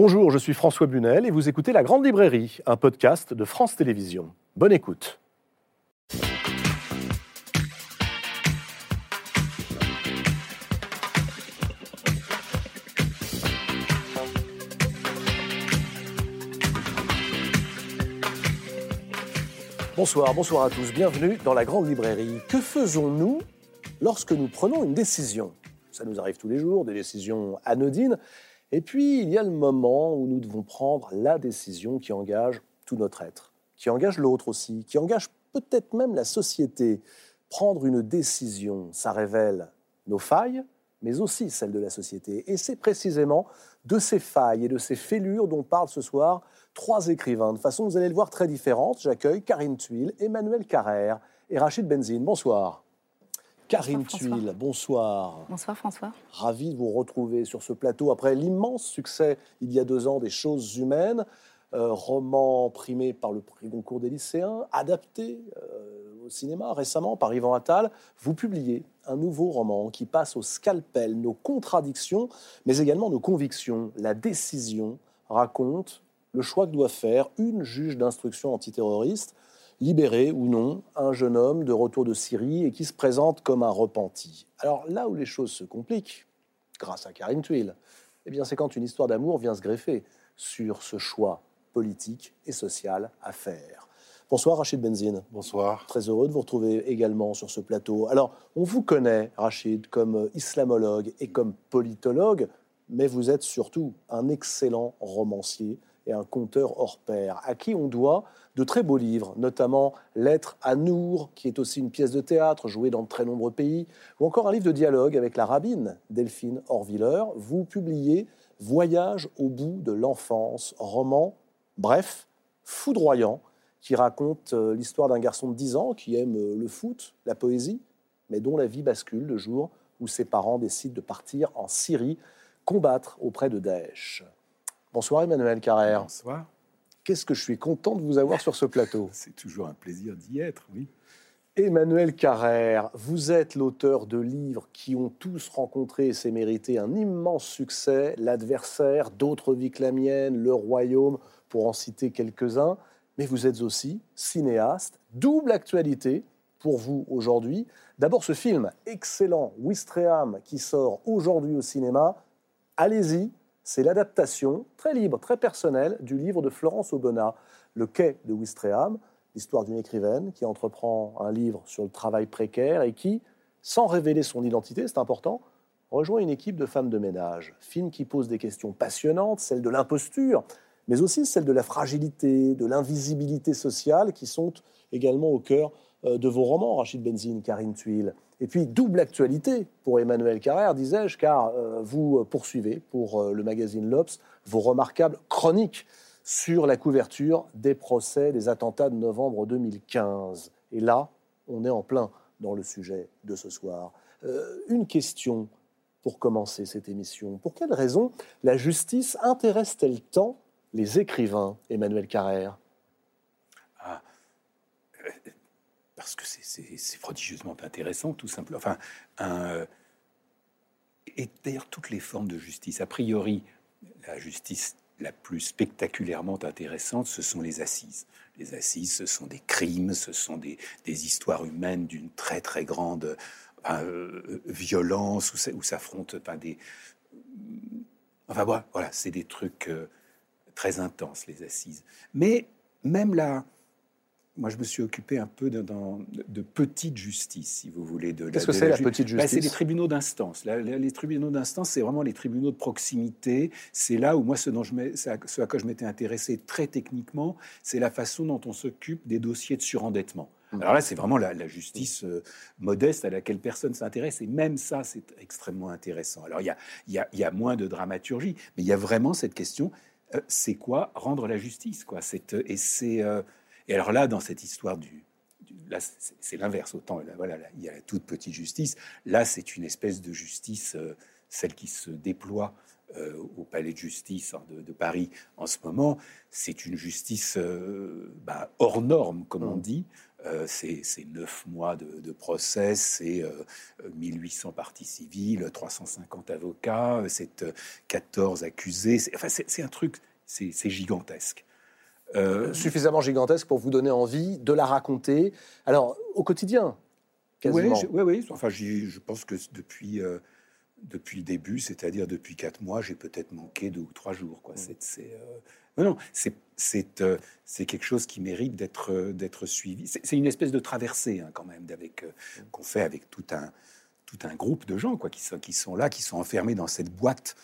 Bonjour, je suis François Bunel et vous écoutez La Grande Librairie, un podcast de France Télévisions. Bonne écoute. Bonsoir, bonsoir à tous, bienvenue dans la Grande Librairie. Que faisons-nous lorsque nous prenons une décision? Ça nous arrive tous les jours, des décisions anodines, et puis, il y a le moment où nous devons prendre la décision qui engage tout notre être, qui engage l'autre aussi, qui engage peut-être même la société. Prendre une décision, ça révèle nos failles, mais aussi celles de la société. Et c'est précisément de ces failles et de ces fêlures dont parlent ce soir trois écrivains. De façon, vous allez le voir, très différente. J'accueille Karine Tuile, Emmanuel Carrère et Rachid Benzine. Bonsoir. Karine Tuile, bonsoir. Bonsoir François. Ravi de vous retrouver sur ce plateau après l'immense succès il y a deux ans des Choses humaines, euh, roman primé par le prix Goncourt des lycéens, adapté euh, au cinéma récemment par Yvan Attal. Vous publiez un nouveau roman qui passe au scalpel nos contradictions, mais également nos convictions. La décision raconte le choix que doit faire une juge d'instruction antiterroriste libérer ou non un jeune homme de retour de Syrie et qui se présente comme un repenti. Alors là où les choses se compliquent, grâce à Karine Tuile, eh bien c'est quand une histoire d'amour vient se greffer sur ce choix politique et social à faire. Bonsoir Rachid Benzine. Bonsoir. Très heureux de vous retrouver également sur ce plateau. Alors, on vous connaît, Rachid, comme islamologue et comme politologue, mais vous êtes surtout un excellent romancier et un conteur hors pair, à qui on doit de très beaux livres, notamment Lettre à Nour, qui est aussi une pièce de théâtre jouée dans de très nombreux pays, ou encore un livre de dialogue avec la rabbine Delphine Horviller. Vous publiez Voyage au bout de l'enfance, roman, bref, foudroyant, qui raconte euh, l'histoire d'un garçon de 10 ans qui aime euh, le foot, la poésie, mais dont la vie bascule le jour où ses parents décident de partir en Syrie combattre auprès de Daesh. Bonsoir Emmanuel Carrère. Bonsoir. Qu'est-ce que je suis content de vous avoir sur ce plateau. C'est toujours un plaisir d'y être, oui. Emmanuel Carrère, vous êtes l'auteur de livres qui ont tous rencontré et s'est mérité un immense succès. L'adversaire, d'autres vies que la mienne, Le Royaume, pour en citer quelques-uns. Mais vous êtes aussi cinéaste, double actualité pour vous aujourd'hui. D'abord ce film excellent, Wistreham, qui sort aujourd'hui au cinéma. Allez-y, c'est l'adaptation très libre, très personnelle du livre de Florence Aubenas, Le quai de Wistreham, l'histoire d'une écrivaine qui entreprend un livre sur le travail précaire et qui, sans révéler son identité, c'est important, rejoint une équipe de femmes de ménage. Film qui pose des questions passionnantes, celle de l'imposture, mais aussi celle de la fragilité, de l'invisibilité sociale, qui sont également au cœur euh, de vos romans, Rachid Benzine, Karine Tuile. Et puis, double actualité pour Emmanuel Carrère, disais-je, car euh, vous poursuivez pour euh, le magazine L'Obs vos remarquables chroniques sur la couverture des procès des attentats de novembre 2015. Et là, on est en plein dans le sujet de ce soir. Euh, une question pour commencer cette émission. Pour quelle raison la justice intéresse-t-elle tant les écrivains, Emmanuel Carrère? Ah parce que c'est prodigieusement intéressant, tout simplement. Enfin, un, et d'ailleurs, toutes les formes de justice. A priori, la justice la plus spectaculairement intéressante, ce sont les assises. Les assises, ce sont des crimes, ce sont des, histoires humaines d'une très très grande euh, violence, où, où s'affrontent des... Enfin voilà, voilà c'est des trucs euh, très intenses, les assises. Mais même là, moi, je me suis occupé un peu de, de, petite justice, si vous voulez. Qu'est-ce que c'est la, petite bah, justice C'est les tribunaux d'instance. Les tribunaux d'instance, c'est vraiment les tribunaux de proximité. C'est là où moi, ce, dont je ce à quoi je m'étais intéressé très techniquement, c'est la façon dont on s'occupe des dossiers de surendettement. Mmh. Alors là, c'est vraiment la, justice euh, modeste à laquelle personne s'intéresse. Et même ça, c'est extrêmement intéressant. Alors, il y a, y, a, y a, moins de dramaturgie, mais il y a vraiment cette question, euh, c'est quoi rendre la justice quoi? Et c'est... Euh, et alors là, dans cette histoire du, là, c'est l'inverse. Autant, voilà, il y a la toute petite justice. Là, c'est une espèce de justice, euh, celle qui se déploie euh, au palais de justice hein, de, Paris en ce moment. C'est une justice euh, bah, hors norme, comme on mmh. dit, Euh, c'est neuf mois de, procès, c'est 1800 parties civiles, 350 avocats, c'est 14 accusés. Enfin, c'est un truc, c'est gigantesque. Suffisamment gigantesque pour vous donner envie de la raconter. Alors, au quotidien, quasiment. Oui, oui. Enfin, je pense que depuis depuis le début, c'est-à-dire depuis quatre mois, j'ai peut-être manqué deux ou trois jours. Quoi. Mm. C'est, euh, non, c'est, c'est, euh, c'est quelque chose qui mérite d'être, euh, d'être suivi. C'est, une espèce de traversée hein, quand même d'avec, mm. qu'on fait avec tout un, tout un groupe de gens quoi, qui, sont, qui sont là, qui sont enfermés dans cette boîte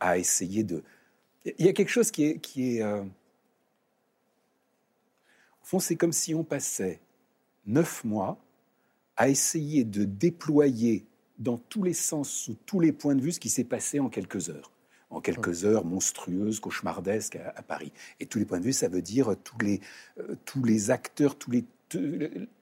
à essayer de... Il y a quelque chose qui est... Qui est Au fond, c'est comme si on passait neuf mois à essayer de déployer dans tous les sens, sous tous les points de vue, ce qui s'est passé en quelques heures. En quelques heures monstrueuses, cauchemardesques à, Paris. Et tous les points de vue, ça veut dire tous les, euh, tous les acteurs, tous les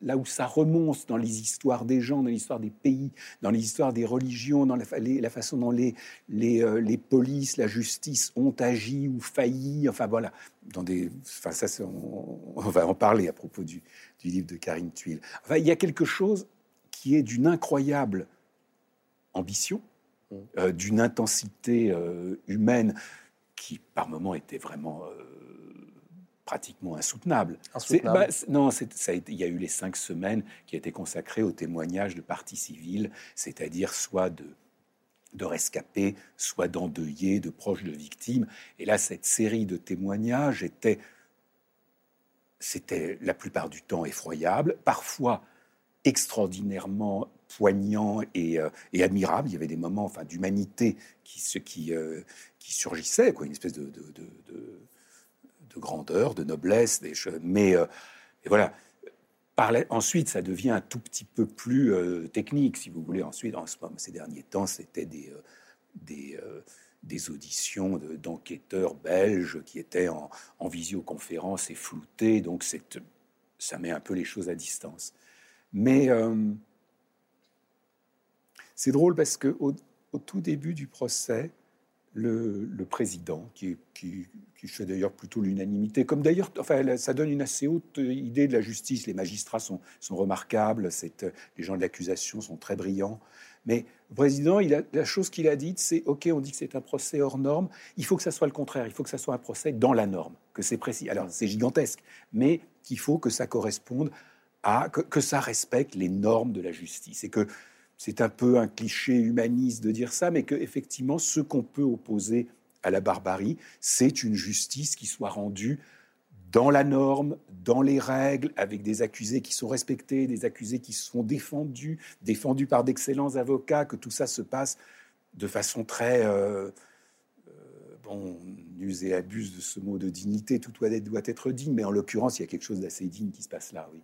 là où ça remonte dans les histoires des gens, dans l'histoire des pays, dans l'histoire des religions, dans la, la façon dont les, les, euh, les, polices, la justice ont agi ou failli, enfin voilà, dans des, enfin ça, on, on, va en parler à propos du, du livre de Karine Tuile. Enfin, il y a quelque chose qui est d'une incroyable ambition, mm. euh, d'une intensité euh, humaine qui, par moments, était vraiment pratiquement insoutenable. Bah, non, ça il y a eu les cinq semaines qui étaient consacrées au témoignage de parties civiles, c'est-à-dire soit de de rescapés, soit d'endeuillés, de proches de victimes. Et là, cette série de témoignages était, c'était la plupart du temps effroyable, parfois extraordinairement poignant euh, et, admirable. Il y avait des moments enfin, d'humanité qui, qui, euh, qui surgissaient, quoi, une espèce de, de, de, grandeur, de noblesse. Des choses. Mais euh, voilà. Ensuite, ça devient un tout petit peu plus technique, si vous voulez. Ensuite, en ce moment, ces derniers temps, c'était des, des, des auditions d'enquêteurs belges qui étaient en, en visioconférence et floutés. Donc, ça met un peu les choses à distance. Mais c'est drôle parce que au, tout début du procès, le, président, qui, fait d'ailleurs plutôt l'unanimité, comme d'ailleurs, enfin, ça donne une assez haute idée de la justice. Les magistrats sont, remarquables, les gens de l'accusation sont très brillants. Mais le président, la chose qu'il a dite, c'est OK, on dit que c'est un procès hors norme. Il faut que ça soit le contraire. Il faut que ça soit un procès dans la norme, que c'est précis. Alors, c'est gigantesque, mais qu'il faut que ça corresponde à que, que, ça respecte les normes de la justice et que c'est un peu un cliché humaniste de dire ça, mais que effectivement, ce qu'on peut opposer à la barbarie, c'est une justice qui soit rendue dans la norme, dans les règles, avec des accusés qui sont respectés, des accusés qui sont défendus, défendus par d'excellents avocats, que tout ça se passe de façon très... Euh, euh, bon, on use et abuse de ce mot de dignité, tout doit être, doit être digne, mais en l'occurrence, il y a quelque chose d'assez digne qui se passe là, oui.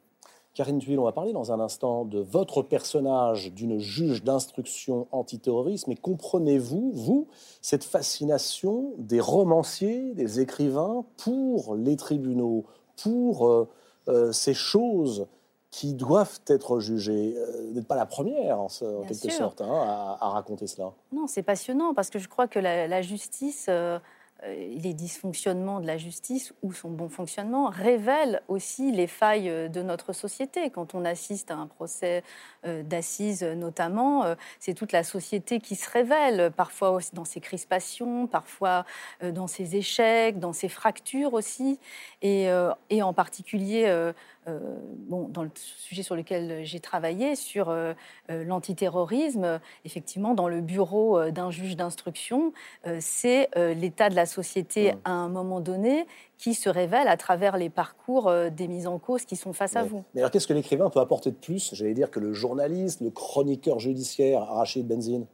Karine Tuile, on va parler dans un instant de votre personnage d'une juge d'instruction antiterroriste, mais comprenez-vous, vous, cette fascination des romanciers, des écrivains pour les tribunaux, pour euh, euh, ces choses qui doivent être jugées? Euh, vous n'êtes pas la première, en, quelque sorte, hein, à, raconter cela. Non, c'est passionnant, parce que je crois que la, justice... Euh, les dysfonctionnements de la justice ou son bon fonctionnement révèlent aussi les failles euh, de notre société. Quand on assiste à un procès euh, d'assises notamment, c'est toute la société qui se révèle, parfois dans ses crispations, parfois dans ses échecs, dans ses fractures aussi, et, et en particulier euh, bon, dans le sujet sur lequel j'ai travaillé, sur euh, euh, l'antiterrorisme, effectivement, dans le bureau d'un juge d'instruction, c'est l'état de la société à un moment donné qui se révèle à travers les parcours des mises en cause qui sont face à vous. Mais alors, qu'est-ce que l'écrivain peut apporter de plus, j'allais dire, que le journaliste, le chroniqueur judiciaire, Rachid Benzine.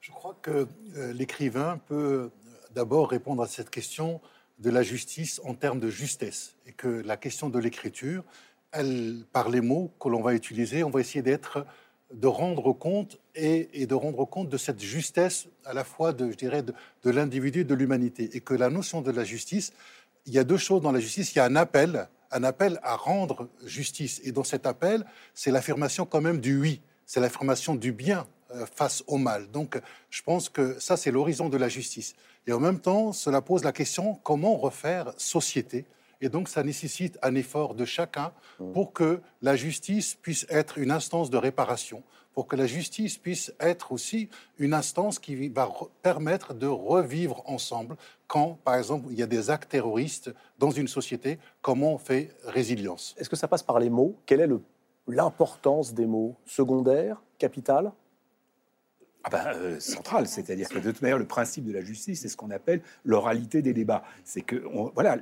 Je crois que l'écrivain peut d'abord répondre à cette question de la justice en termes de justesse et que la question de l'écriture, par les mots que l'on va utiliser, on va essayer de rendre compte et, de rendre compte de cette justesse à la fois de, de, de l'individu, de l'humanité. Et que la notion de la justice, il y a deux choses dans la justice. Il y a un appel, un appel à rendre justice. Et dans cet appel, c'est l'affirmation quand même du oui, c'est l'affirmation du bien euh, face au mal. Donc, je pense que ça, c'est l'horizon de la justice. Et en même temps, cela pose la question comment refaire société Et donc, ça nécessite un effort de chacun pour que la justice puisse être une instance de réparation, pour que la justice puisse être aussi une instance qui va permettre de revivre ensemble quand, par exemple, il y a des actes terroristes dans une société, comment on fait résilience. Est-ce que ça passe par les mots? Quelle est l'importance des mots? Secondaire? Capital? Ah ben, euh, central, c'est-à-dire que de toute manière, le principe de la justice, c'est ce qu'on appelle l'oralité des débats. C'est que, voilà,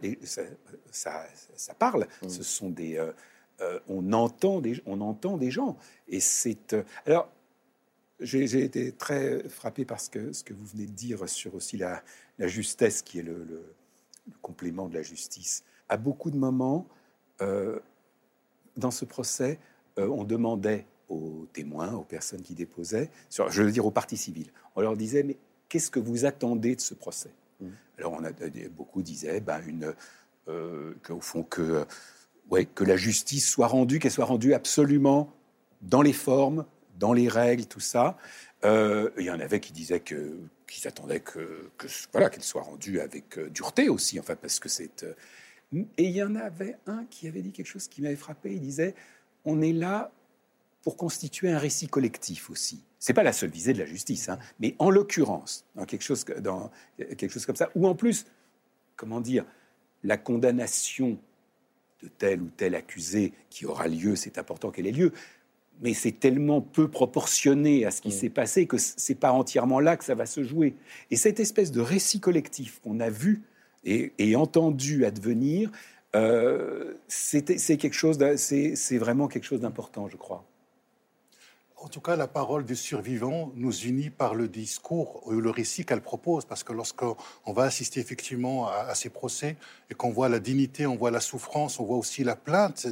ça, ça, parle. Mmh. Ce sont des, euh, euh, on, entend des, on entend des gens. Et c'est. Euh, alors, j'ai été très frappé par ce que, ce que vous venez de dire sur aussi la, la justesse, qui est le, complément de la justice. À beaucoup de moments, euh, dans ce procès, on demandait aux témoins, aux personnes qui déposaient, sur, je veux dire aux parties civiles, on leur disait, mais qu'est-ce que vous attendez de ce procès? Mmh. Alors, on a, beaucoup disaient, ben, une, qu'au fond, que ouais, que la justice soit rendue, qu'elle soit rendue absolument dans les formes, dans les règles, tout ça. Euh, il y en avait qui disaient que qui s'attendaient que, voilà qu'elle soit rendue avec euh, dureté aussi, enfin parce que c'est. Euh, et il y en avait un qui avait dit quelque chose qui m'avait frappé. Il disait on est là pour constituer un récit collectif aussi. C'est pas la seule visée de la justice, hein, mais en l'occurrence, dans quelque chose dans quelque chose comme ça, ou en plus, comment dire, la condamnation de tel ou tel accusé qui aura lieu, c'est important qu'elle ait lieu, mais c'est tellement peu proportionné à ce qui mm. s'est passé que c'est pas entièrement là que ça va se jouer. Et cette espèce de récit collectif qu'on a vu et, entendu advenir, euh, c'est quelque chose, c'est vraiment quelque chose d'important, je crois. En tout cas, la parole du survivant nous unit par le discours ou le récit qu'elle propose, parce que lorsqu'on va assister effectivement à, ces procès et qu'on voit la dignité, on voit la souffrance, on voit aussi la plainte,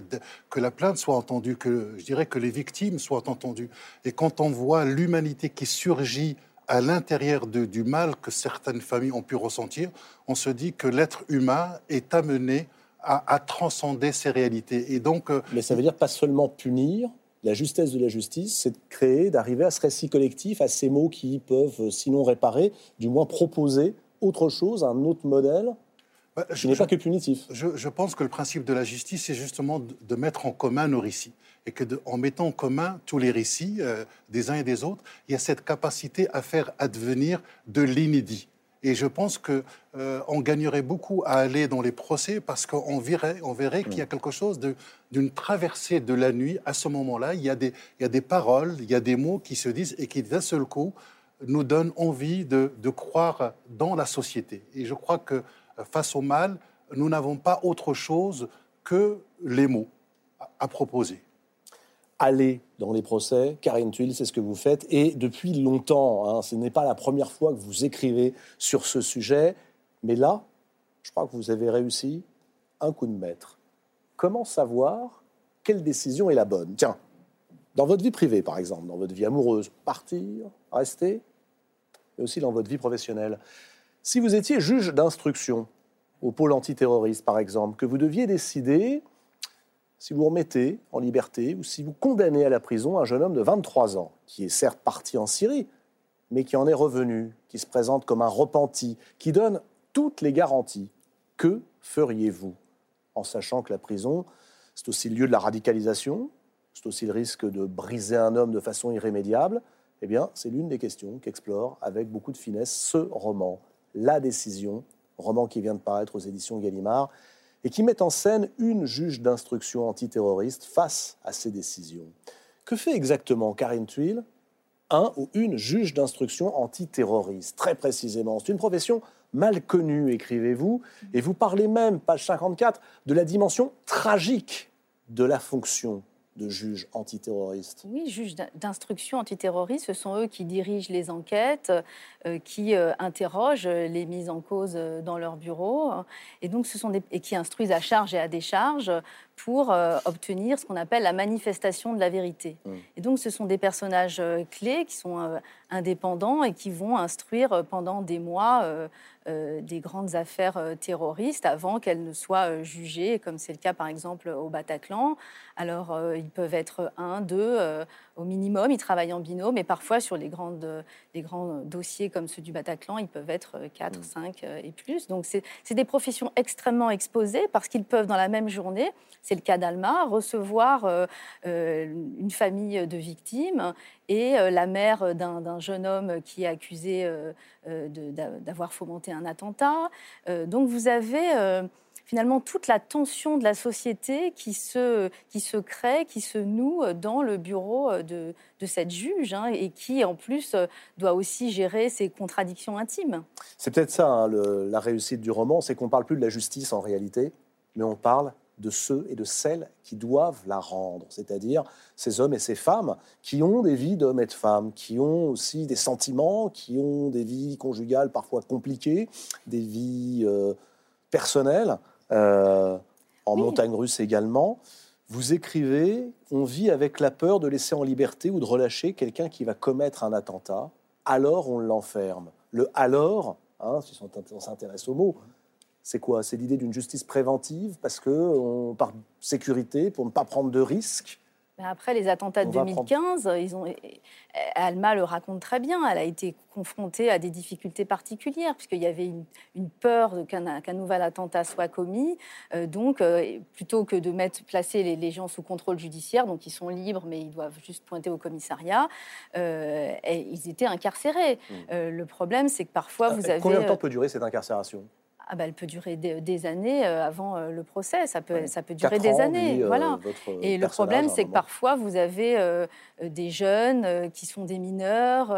que la plainte soit entendue, que je dirais que les victimes soient entendues. Et quand on voit l'humanité qui surgit à l'intérieur du mal que certaines familles ont pu ressentir, on se dit que l'être humain est amené à, à, transcender ces réalités. Et donc, euh, mais ça veut dire pas seulement punir, la justesse de la justice, c'est de créer, d'arriver à ce récit collectif, à ces mots qui peuvent, euh, sinon réparer, du moins proposer autre chose, un autre modèle bah, je, n'est pas que punitif. Je, pense que le principe de la justice, c'est justement de, mettre en commun nos récits. Et que en mettant en commun tous les récits euh, des uns et des autres, il y a cette capacité à faire advenir de l'inédit. Et je pense qu'on euh, gagnerait beaucoup à aller dans les procès parce qu'on verrait, on verrait qu'il y a mm. quelque chose d'une traversée de la nuit. À ce moment-là, il, y a des, il y a des paroles, il y a des mots qui se disent et qui, d'un seul coup, nous donnent envie de, de, croire dans la société. Et je crois que face au mal, nous n'avons pas autre chose que les mots à proposer aller dans les procès. Karine Tuile, c'est ce que vous faites. Et depuis longtemps, hein, ce n'est pas la première fois que vous écrivez sur ce sujet. Mais là, je crois que vous avez réussi un coup de maître. Comment savoir quelle décision est la bonne? Tiens, dans votre vie privée, par exemple, dans votre vie amoureuse, partir, rester, mais aussi dans votre vie professionnelle. Si vous étiez juge d'instruction au pôle antiterroriste, par exemple, que vous deviez décider si vous remettez en liberté ou si vous condamnez à la prison un jeune homme de 23 ans, qui est certes parti en Syrie, mais qui en est revenu, qui se présente comme un repenti, qui donne toutes les garanties, que feriez-vous En sachant que la prison, c'est aussi le lieu de la radicalisation, c'est aussi le risque de briser un homme de façon irrémédiable, eh bien, c'est l'une des questions qu'explore avec beaucoup de finesse ce roman, La décision, roman qui vient de paraître aux éditions Gallimard et qui met en scène une juge d'instruction antiterroriste face à ces décisions. Que fait exactement Karine Tuile un ou une juge d'instruction antiterroriste? Très précisément, c'est une profession mal connue, écrivez-vous, et vous parlez même, page 54, de la dimension tragique de la fonction de juges antiterroristes Oui, juges d'instruction antiterroriste, ce sont eux qui dirigent les enquêtes, euh, qui euh, interrogent les mises en cause euh, dans leur bureau, et donc ce sont des, et qui instruisent à charge et à décharge pour obtenir ce qu'on appelle la manifestation de la vérité. Mmh. Et donc ce sont des personnages clés qui sont indépendants et qui vont instruire pendant des mois des grandes affaires terroristes avant qu'elles ne soient jugées, comme c'est le cas par exemple au Bataclan. Alors ils peuvent être un, deux au minimum, ils travaillent en binôme, mais parfois sur les, grandes, les grands dossiers comme ceux du Bataclan, ils peuvent être 4, 5 mmh. et plus. Donc c'est des professions extrêmement exposées parce qu'ils peuvent dans la même journée c'est le cas d'Alma, recevoir euh, euh, une famille de victimes et euh, la mère d'un jeune homme qui est accusé d'avoir fomenté un attentat. donc vous avez finalement toute la tension de la société qui se, qui se crée, qui se noue dans le bureau de, cette juge hein, et qui en plus doit aussi gérer ses contradictions intimes. C'est peut-être ça hein, la réussite du roman, c'est qu'on ne parle plus de la justice en réalité, mais on parle de ceux et de celles qui doivent la rendre, c'est-à-dire ces hommes et ces femmes qui ont des vies d'hommes et de femmes, qui ont aussi des sentiments, qui ont des vies conjugales parfois compliquées, des vies euh, personnelles, euh, en montagne russe également. Vous écrivez, on vit avec la peur de laisser en liberté ou de relâcher quelqu'un qui va commettre un attentat, alors on l'enferme. Le alors, hein, si on s'intéresse au mot, c'est quoi? C'est l'idée d'une justice préventive parce que on, par sécurité, pour ne pas prendre de risques. Après les attentats de 2015, ils ont, Alma le raconte très bien. Elle a été confrontée à des difficultés particulières puisqu'il y avait une, peur qu'un nouvel attentat soit commis. Euh, donc, euh, plutôt que de mettre, placer les, gens sous contrôle judiciaire, donc ils sont libres, mais ils doivent juste pointer au commissariat, euh, ils étaient incarcérés. Mmh. le problème, c'est que parfois vous avez combien de temps peut durer cette incarcération? Ah bah, elle peut durer des, années euh, avant euh, le procès, ça peut, ça peut durer des années. Euh, voilà. Et le problème, c'est que parfois, vous avez des jeunes qui sont des mineurs,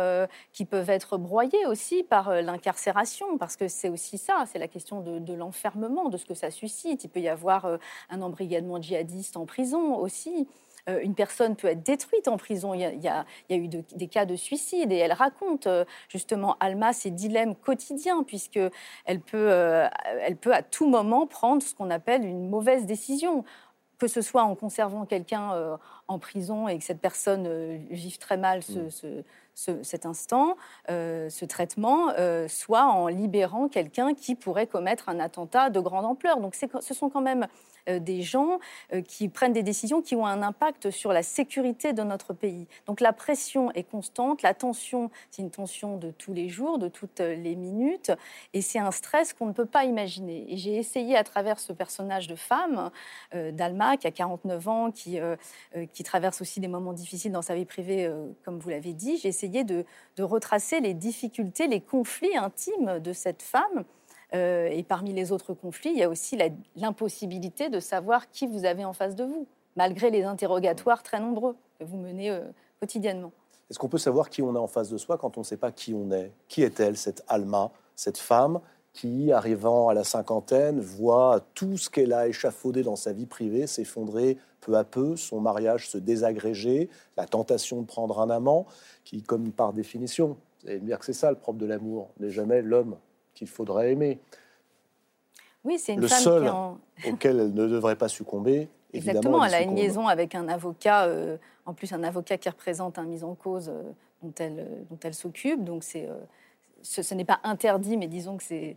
qui peuvent être broyés aussi par l'incarcération, parce que c'est aussi ça, c'est la question de, de l'enfermement, de ce que ça suscite. Il peut y avoir un embrigadement djihadiste en prison aussi. Euh, une personne peut être détruite en prison. Il y a, eu des cas de suicide et elle raconte euh, justement Alma ses dilemmes quotidiens puisque elle peut, euh, elle peut à tout moment prendre ce qu'on appelle une mauvaise décision que ce soit en conservant quelqu'un en prison et que cette personne vive très mal ce, cet instant, ce traitement, soit en libérant quelqu'un qui pourrait commettre un attentat de grande ampleur. Donc ce sont quand même euh, des gens euh, qui prennent des décisions qui ont un impact sur la sécurité de notre pays. Donc la pression est constante, la tension, c'est une tension de tous les jours, de toutes les minutes, et c'est un stress qu'on ne peut pas imaginer. Et j'ai essayé à travers ce personnage de femme, euh, d'Alma, qui a 49 ans, qui, qui traverse aussi des moments difficiles dans sa vie privée, comme vous l'avez dit, j'ai essayé de, de retracer les difficultés, les conflits intimes de cette femme. Euh, et parmi les autres conflits, il y a aussi l'impossibilité de savoir qui vous avez en face de vous, malgré les interrogatoires très nombreux que vous menez euh, quotidiennement. Est-ce qu'on peut savoir qui on a en face de soi quand on ne sait pas qui on est? Qui est-elle, cette Alma, cette femme? Qui, arrivant à la cinquantaine, voit tout ce qu'elle a échafaudé dans sa vie privée s'effondrer peu à peu, son mariage se désagréger, la tentation de prendre un amant, qui, comme par définition, vous allez me dire que c'est ça le propre de l'amour, n'est jamais l'homme qu'il faudrait aimer. Oui, c'est une le femme seul auquel elle ne devrait pas succomber. Exactement, elle, a une liaison avec un avocat, euh, en plus un avocat qui représente un mise en cause euh, dont elle, euh, dont elle s'occupe. Donc c'est, ce, n'est pas interdit, mais disons que c'est,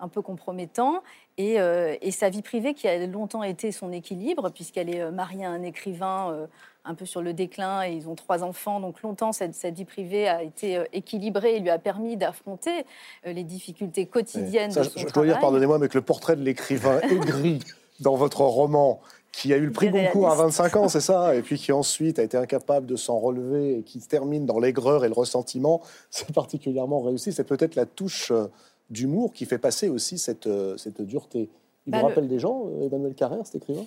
un peu compromettant. Et, et, sa vie privée, qui a longtemps été son équilibre, puisqu'elle est mariée à un écrivain un peu sur le déclin et ils ont trois enfants. Donc longtemps, cette, vie privée a été euh, équilibrée et lui a permis d'affronter euh, les difficultés quotidiennes de son je, je dois dire, pardonnez-moi, mais que le portrait de l'écrivain aigri dans votre roman, qui a eu le prix Goncourt à 25 ans, c'est ça, et puis qui ensuite a été incapable de s'en relever et qui termine dans l'aigreur et le ressentiment, c'est particulièrement réussi. C'est peut-être la touche euh, d'humour qui fait passer aussi cette, cette dureté. Il vous bah, rappelle des gens, Emmanuel Carrère, cet écrivain?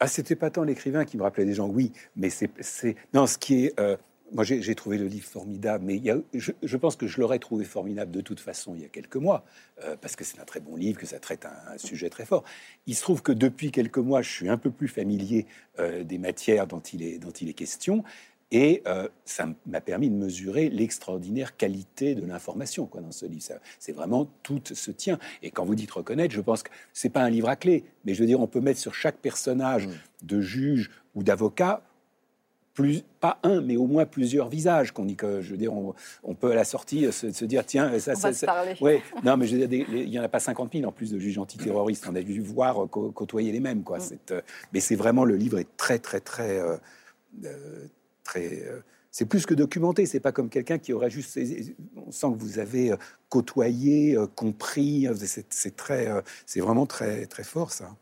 Ah, c'était pas tant l'écrivain qui me rappelait des gens, oui, mais c'est. Non, ce qui est. Euh, moi, j'ai trouvé le livre formidable, mais il y a, je, pense que je l'aurais trouvé formidable de toute façon il y a quelques mois, euh, parce que c'est un très bon livre, que ça traite un, sujet très fort. Il se trouve que depuis quelques mois, je suis un peu plus familier euh, des matières dont il est, dont il est question, et euh, ça m'a permis de mesurer l'extraordinaire qualité de l'information quoi, dans ce livre. C'est vraiment tout se tient. Et quand vous dites reconnaître, je pense que c'est pas un livre à clé, mais je veux dire, on peut mettre sur chaque personnage mm. de juge ou d'avocat plus, pas un, mais au moins plusieurs visages. Qu'on dit que, je veux dire, on, peut à la sortie se, dire, tiens, ça, ça, ça ouais, non, mais je veux dire, il y en a pas 50 000 en plus de juges antiterroristes. On a dû voir côtoyer les mêmes, quoi. Mm. Euh, mais c'est vraiment le livre est très, très, très, euh, euh, très. c'est plus que documenté. C'est pas comme quelqu'un qui aurait juste. On sent que vous avez côtoyé, compris. C'est très, c'est vraiment très, très fort ça.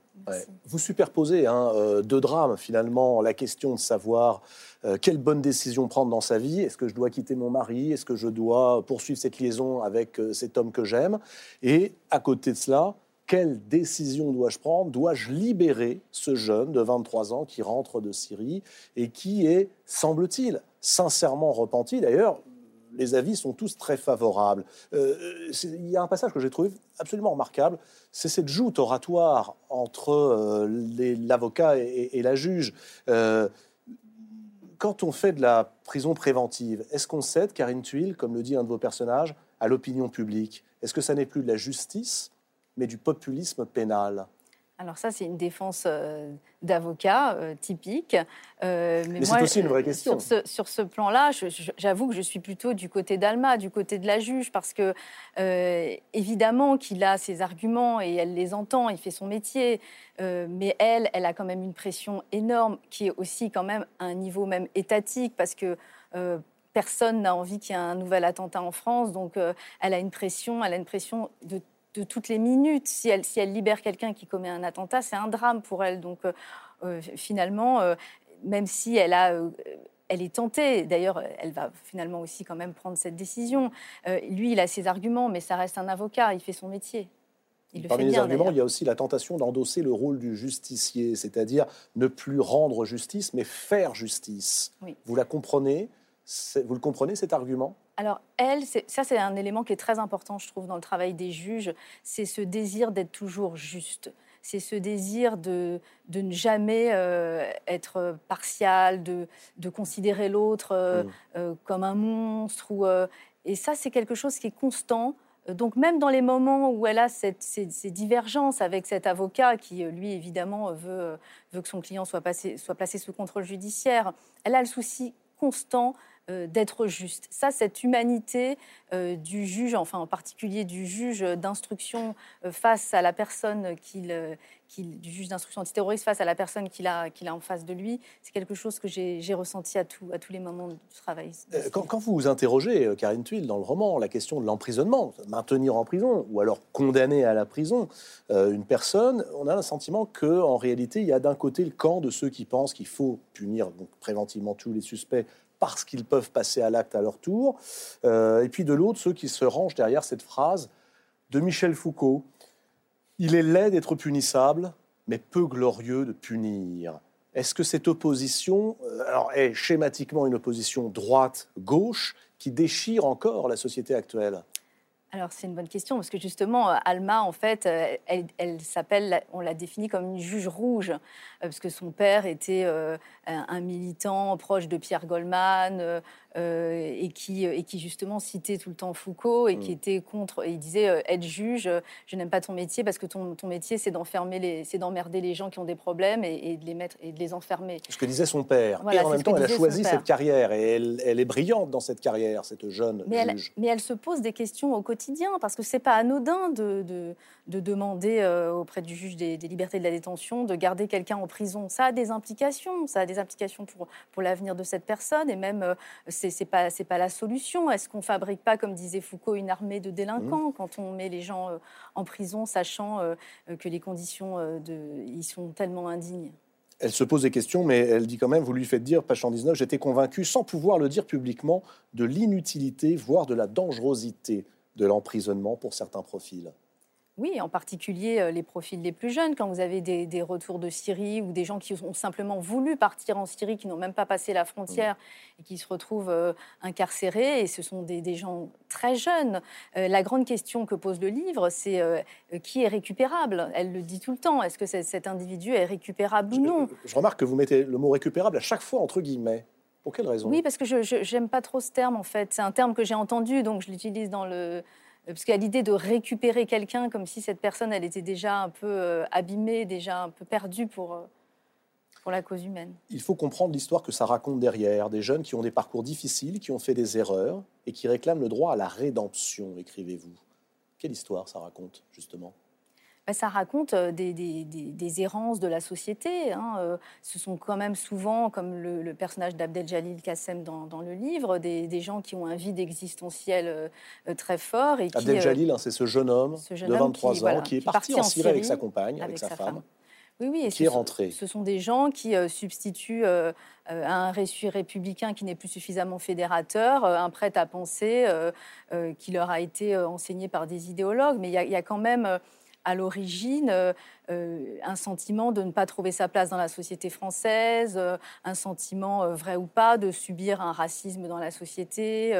Vous superposez hein, euh, deux drames, finalement, la question de savoir euh, quelle bonne décision prendre dans sa vie. Est-ce que je dois quitter mon mari? Est-ce que je dois poursuivre cette liaison avec euh, cet homme que j'aime? Et à côté de cela, quelle décision dois-je prendre? Dois-je libérer ce jeune de 23 ans qui rentre de Syrie et qui est, semble-t-il, sincèrement repenti? D'ailleurs, les avis sont tous très favorables. Euh, il y a un passage que j'ai trouvé absolument remarquable, c'est cette joute oratoire entre euh, l'avocat et, la juge. Euh, quand on fait de la prison préventive, est-ce qu'on cède, Karine Tuile, comme le dit un de vos personnages, à l'opinion publique? Est-ce que ça n'est plus de la justice, mais du populisme pénal? Alors ça, c'est une défense euh, d'avocat euh, typique. Euh, mais, c'est aussi une vraie question. Sur ce, plan-là, j'avoue que je suis plutôt du côté d'Alma, du côté de la juge, parce que évidemment qu'il a ses arguments et elle les entend, il fait son métier, mais elle, elle a quand même une pression énorme qui est aussi quand même à un niveau même étatique, parce que personne n'a envie qu'il y ait un nouvel attentat en France, donc elle a une pression, elle a une pression de de toutes les minutes. Si elle, si elle libère quelqu'un qui commet un attentat, c'est un drame pour elle. Donc euh, euh, finalement, euh, même si elle a elle est tentée. D'ailleurs, elle va finalement aussi quand même prendre cette décision. lui, il a ses arguments, mais ça reste un avocat. Il fait son métier. Il Parmi les arguments, il y a aussi la tentation d'endosser le rôle du justicier, c'est-à-dire ne plus rendre justice, mais faire justice. Vous la comprenez Vous le comprenez cet argument? Alors, elle, ça, c'est un élément qui est très important, je trouve, dans le travail des juges. C'est ce désir d'être toujours juste. C'est ce désir de, de ne jamais euh, être partial, de, de considérer l'autre euh, mm. euh, comme un monstre. Ou, et ça, c'est quelque chose qui est constant. Donc même dans les moments où elle a cette, ces, divergences avec cet avocat qui, lui, évidemment, veut, veut que son client soit, passé, soit placé sous contrôle judiciaire, elle a le souci constant d'être juste. Ça, cette humanité euh, du juge, enfin en particulier du juge d'instruction euh, face à la personne qu'il, du juge d'instruction antiterroriste face à la personne qu'il a, a en face de lui, c'est quelque chose que j'ai, ressenti à, à tous les moments du travail. Quand, vous vous interrogez, Karine Tuile, dans le roman, la question de l'emprisonnement, maintenir en prison ou alors condamner à la prison une personne, on a le sentiment qu'en réalité, il y a d'un côté le camp de ceux qui pensent qu'il faut punir préventivement tous les suspects parce qu'ils peuvent passer à l'acte à leur tour. Euh, et puis de l'autre, ceux qui se rangent derrière cette phrase de Michel Foucault. Il est laid d'être punissable, mais peu glorieux de punir. Est-ce que cette opposition euh, alors, est schématiquement une opposition droite-gauche qui déchire encore la société actuelle? Alors c'est une bonne question parce que justement Alma en fait elle, s'appelle on l'a définit comme une juge rouge parce que son père était un militant proche de Pierre Goldman euh, et, qui, euh, et qui justement citait tout le temps Foucault et qui mm. était contre. Et il disait euh, être juge, je n'aime pas ton métier parce que ton, ton métier c'est d'enfermer les, c'est d'emmerder les gens qui ont des problèmes et, de les mettre et de les enfermer. Ce que disait son père. et en même temps, elle a choisi cette carrière et elle, elle, est brillante dans cette carrière, cette jeune mais juge. Elle, mais elle se pose des questions au quotidien parce que c'est pas anodin de, de, de demander auprès du juge des, des, libertés de la détention de garder quelqu'un en prison. Ça a des implications, ça a des implications pour, pour l'avenir de cette personne et même c'est pas c'est pas la solution. Est-ce qu'on fabrique pas, comme disait Foucault, une armée de délinquants mmh. quand on met les gens euh, en prison, sachant euh, que les conditions euh, de, ils sont tellement indignes? Elle se pose des questions, mais elle dit quand même, vous lui faites dire, page 119, j'étais convaincu, sans pouvoir le dire publiquement, de l'inutilité, voire de la dangerosité de l'emprisonnement pour certains profils. Oui, en particulier euh, les profils les plus jeunes, quand vous avez des, retours de Syrie ou des gens qui ont simplement voulu partir en Syrie, qui n'ont même pas passé la frontière et qui se retrouvent euh, incarcérés, et ce sont des, gens très jeunes. Euh, la grande question que pose le livre, c'est qui est récupérable? Elle le dit tout le temps. Est-ce que cet individu est récupérable ou non? je, remarque que vous mettez le mot récupérable à chaque fois entre guillemets. Pour quelle raison? Oui, parce que je n'aime pas trop ce terme, en fait. C'est un terme que j'ai entendu, donc je l'utilise dans le parce qu'il y a l'idée de récupérer quelqu'un comme si cette personne, elle était déjà un peu euh, abîmée, déjà un peu perdue pour... Euh, Pour la cause humaine. Il faut comprendre l'histoire que ça raconte derrière. Des jeunes qui ont des parcours difficiles, qui ont fait des erreurs et qui réclament le droit à la rédemption, écrivez-vous. Quelle histoire ça raconte, justement? Bah, ça raconte euh, des, errances de la société. Hein, euh, ce sont quand même souvent, comme le, personnage d'Abdel Jalil Kassem dans, le livre, des, gens qui ont un vide existentiel euh, très fort. Et Abdel Jalil, hein, c'est ce jeune homme de 23 ans qui, est parti, en Syrie avec sa compagne, avec, sa, femme. Oui, oui, et qui est rentré. Ce sont des gens qui substituent à un récit républicain qui n'est plus suffisamment fédérateur, un prêt à penser qui leur a été enseigné par des idéologues. Mais il y, a quand même à l'origine euh, euh, un sentiment de ne pas trouver sa place dans la société française, euh, un sentiment vrai ou pas de subir un racisme dans la société.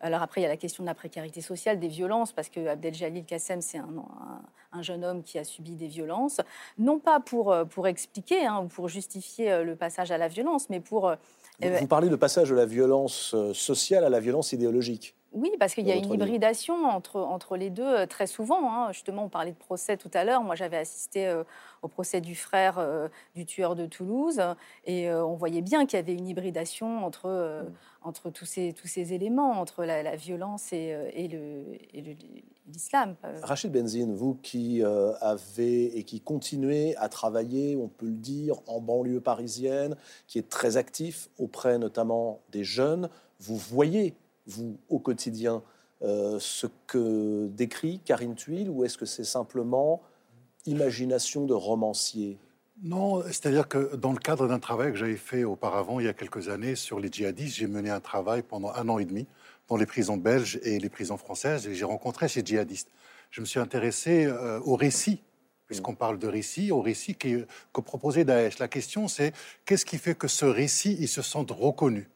alors après, il y a la question de la précarité sociale, des violences, parce que Abdel Jalil Kassem, c'est un, jeune homme qui a subi des violences, non pas pour, pour expliquer hein, ou pour justifier le passage à la violence, mais pour... Vous parlez de passage de la violence sociale à la violence idéologique. Oui, parce qu'il y a une hybridation entre, entre les deux euh, très souvent. Hein. Justement, on parlait de procès tout à l'heure. Moi, j'avais assisté euh, au procès du frère euh, du tueur de Toulouse et on voyait bien qu'il y avait une hybridation entre, mm. entre tous, ces, tous ces éléments, entre la, violence et, et l'islam. Rachid Benzine, vous qui avez et qui continuez à travailler, on peut le dire, en banlieue parisienne, qui est très actif auprès notamment des jeunes, vous voyez vous, au quotidien, euh, ce que décrit Karine Tuile, ou est-ce que c'est simplement imagination de romancier? Non, c'est-à-dire que dans le cadre d'un travail que j'avais fait auparavant, il y a quelques années, sur les djihadistes, j'ai mené un travail pendant un an et demi dans les prisons belges et les prisons françaises, et j'ai rencontré ces djihadistes. Je me suis intéressé euh, au récit, puisqu'on parle de récit, au récit que proposait Daesh. La question, c'est qu'est-ce qui fait que ce récit, il se sente reconnu?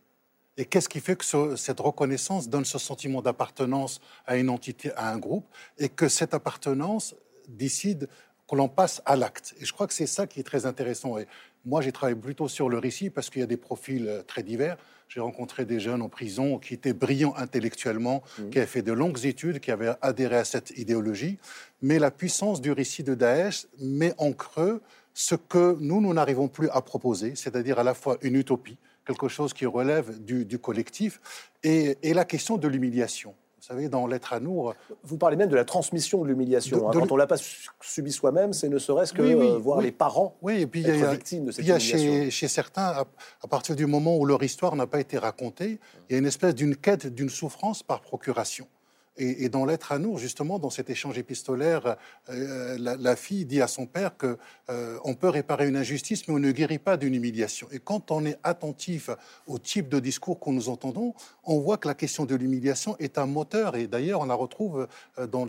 Et qu'est-ce qui fait que cette reconnaissance donne ce sentiment d'appartenance à une entité, à un groupe, et que cette appartenance décide que l'on passe à l'acte? Et je crois que c'est ça qui est très intéressant. Et moi, j'ai travaillé plutôt sur le récit parce qu'il y a des profils euh, très divers. J'ai rencontré des jeunes en prison qui étaient brillants intellectuellement, mmh. qui avaient fait de longues études, qui avaient adhéré à cette idéologie. Mais la puissance du récit de Daesh met en creux ce que nous, nous n'arrivons plus à proposer, c'est-à-dire à la fois une utopie, quelque chose qui relève du, collectif, et, la question de l'humiliation. Vous savez, dans L'être à nous. Vous parlez même de la transmission de l'humiliation. Hein. Quand on ne l'a pas subi soi-même, c'est ne serait-ce que euh, voir les parents oui, et puis être y a, victimes de cette il y a chez, chez, certains, à, à, partir du moment où leur histoire n'a pas été racontée, il y a une espèce d'une quête d'une souffrance par procuration. Et, dans l'être à nous, justement, dans cet échange épistolaire, euh, la, fille dit à son père que euh, on peut réparer une injustice, mais on ne guérit pas d'une humiliation. Et quand on est attentif au type de discours que nous entendons, on voit que la question de l'humiliation est un moteur. Et d'ailleurs, on la retrouve euh, dans,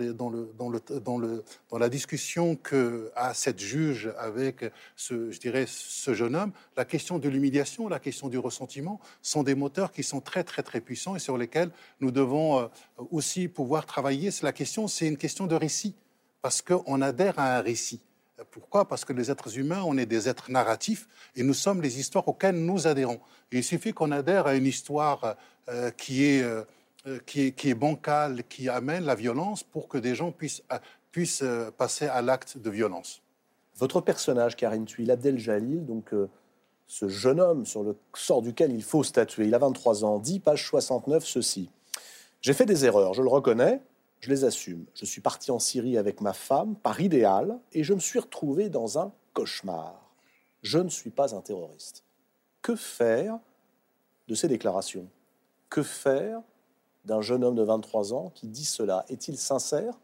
la discussion que cette juge avec ce, ce jeune homme. La question de l'humiliation, la question du ressentiment sont des moteurs qui sont très, très, très puissants et sur lesquels nous devons aussi pouvoir travailler, la question, c'est une question de récit, parce qu'on adhère à un récit. Pourquoi? Parce que les êtres humains, on est des êtres narratifs et nous sommes les histoires auxquelles nous adhérons. il suffit qu'on adhère à une histoire euh, qui, est, euh, qui, est, bancale, qui amène la violence pour que des gens puissent, euh, puissent passer à l'acte de violence. Votre personnage, Karine Thuil, Abdel Jalil, donc ce jeune homme sur le sort duquel il faut statuer, il a 23 ans, dit, page 69, ceci. J'ai fait des erreurs, je le reconnais, je les assume. Je suis parti en Syrie avec ma femme par idéal et je me suis retrouvé dans un cauchemar. Je ne suis pas un terroriste. Que faire de ces déclarations? Que faire d'un jeune homme de 23 ans qui dit cela? Est-il sincère?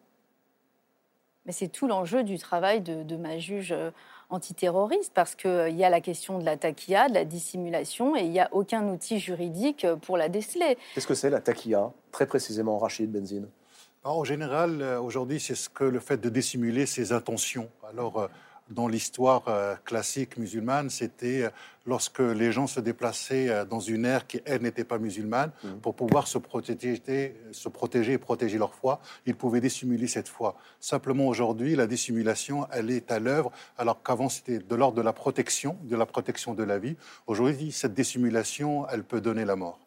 Mais c'est tout l'enjeu du travail de, de ma juge euh, antiterroriste parce qu'il euh, y a la question de la taquilla, de la dissimulation, et il n'y a aucun outil juridique euh, pour la déceler. Qu'est-ce que c'est la taquilla, très précisément, Rachid Benzine En général, euh, aujourd'hui, c'est ce que le fait de dissimuler ses intentions. Alors, dans l'histoire euh, classique musulmane, c'était euh, lorsque les gens se déplaçaient euh, dans une ère qui, elle, n'était pas musulmane, mmh. pour pouvoir se protéger, se protéger et protéger leur foi, ils pouvaient dissimuler cette foi. Simplement, aujourd'hui, la dissimulation, elle est à l'œuvre, alors qu'avant, c'était de l'ordre de la protection, de la protection de la vie. Aujourd'hui, cette dissimulation, elle peut donner la mort.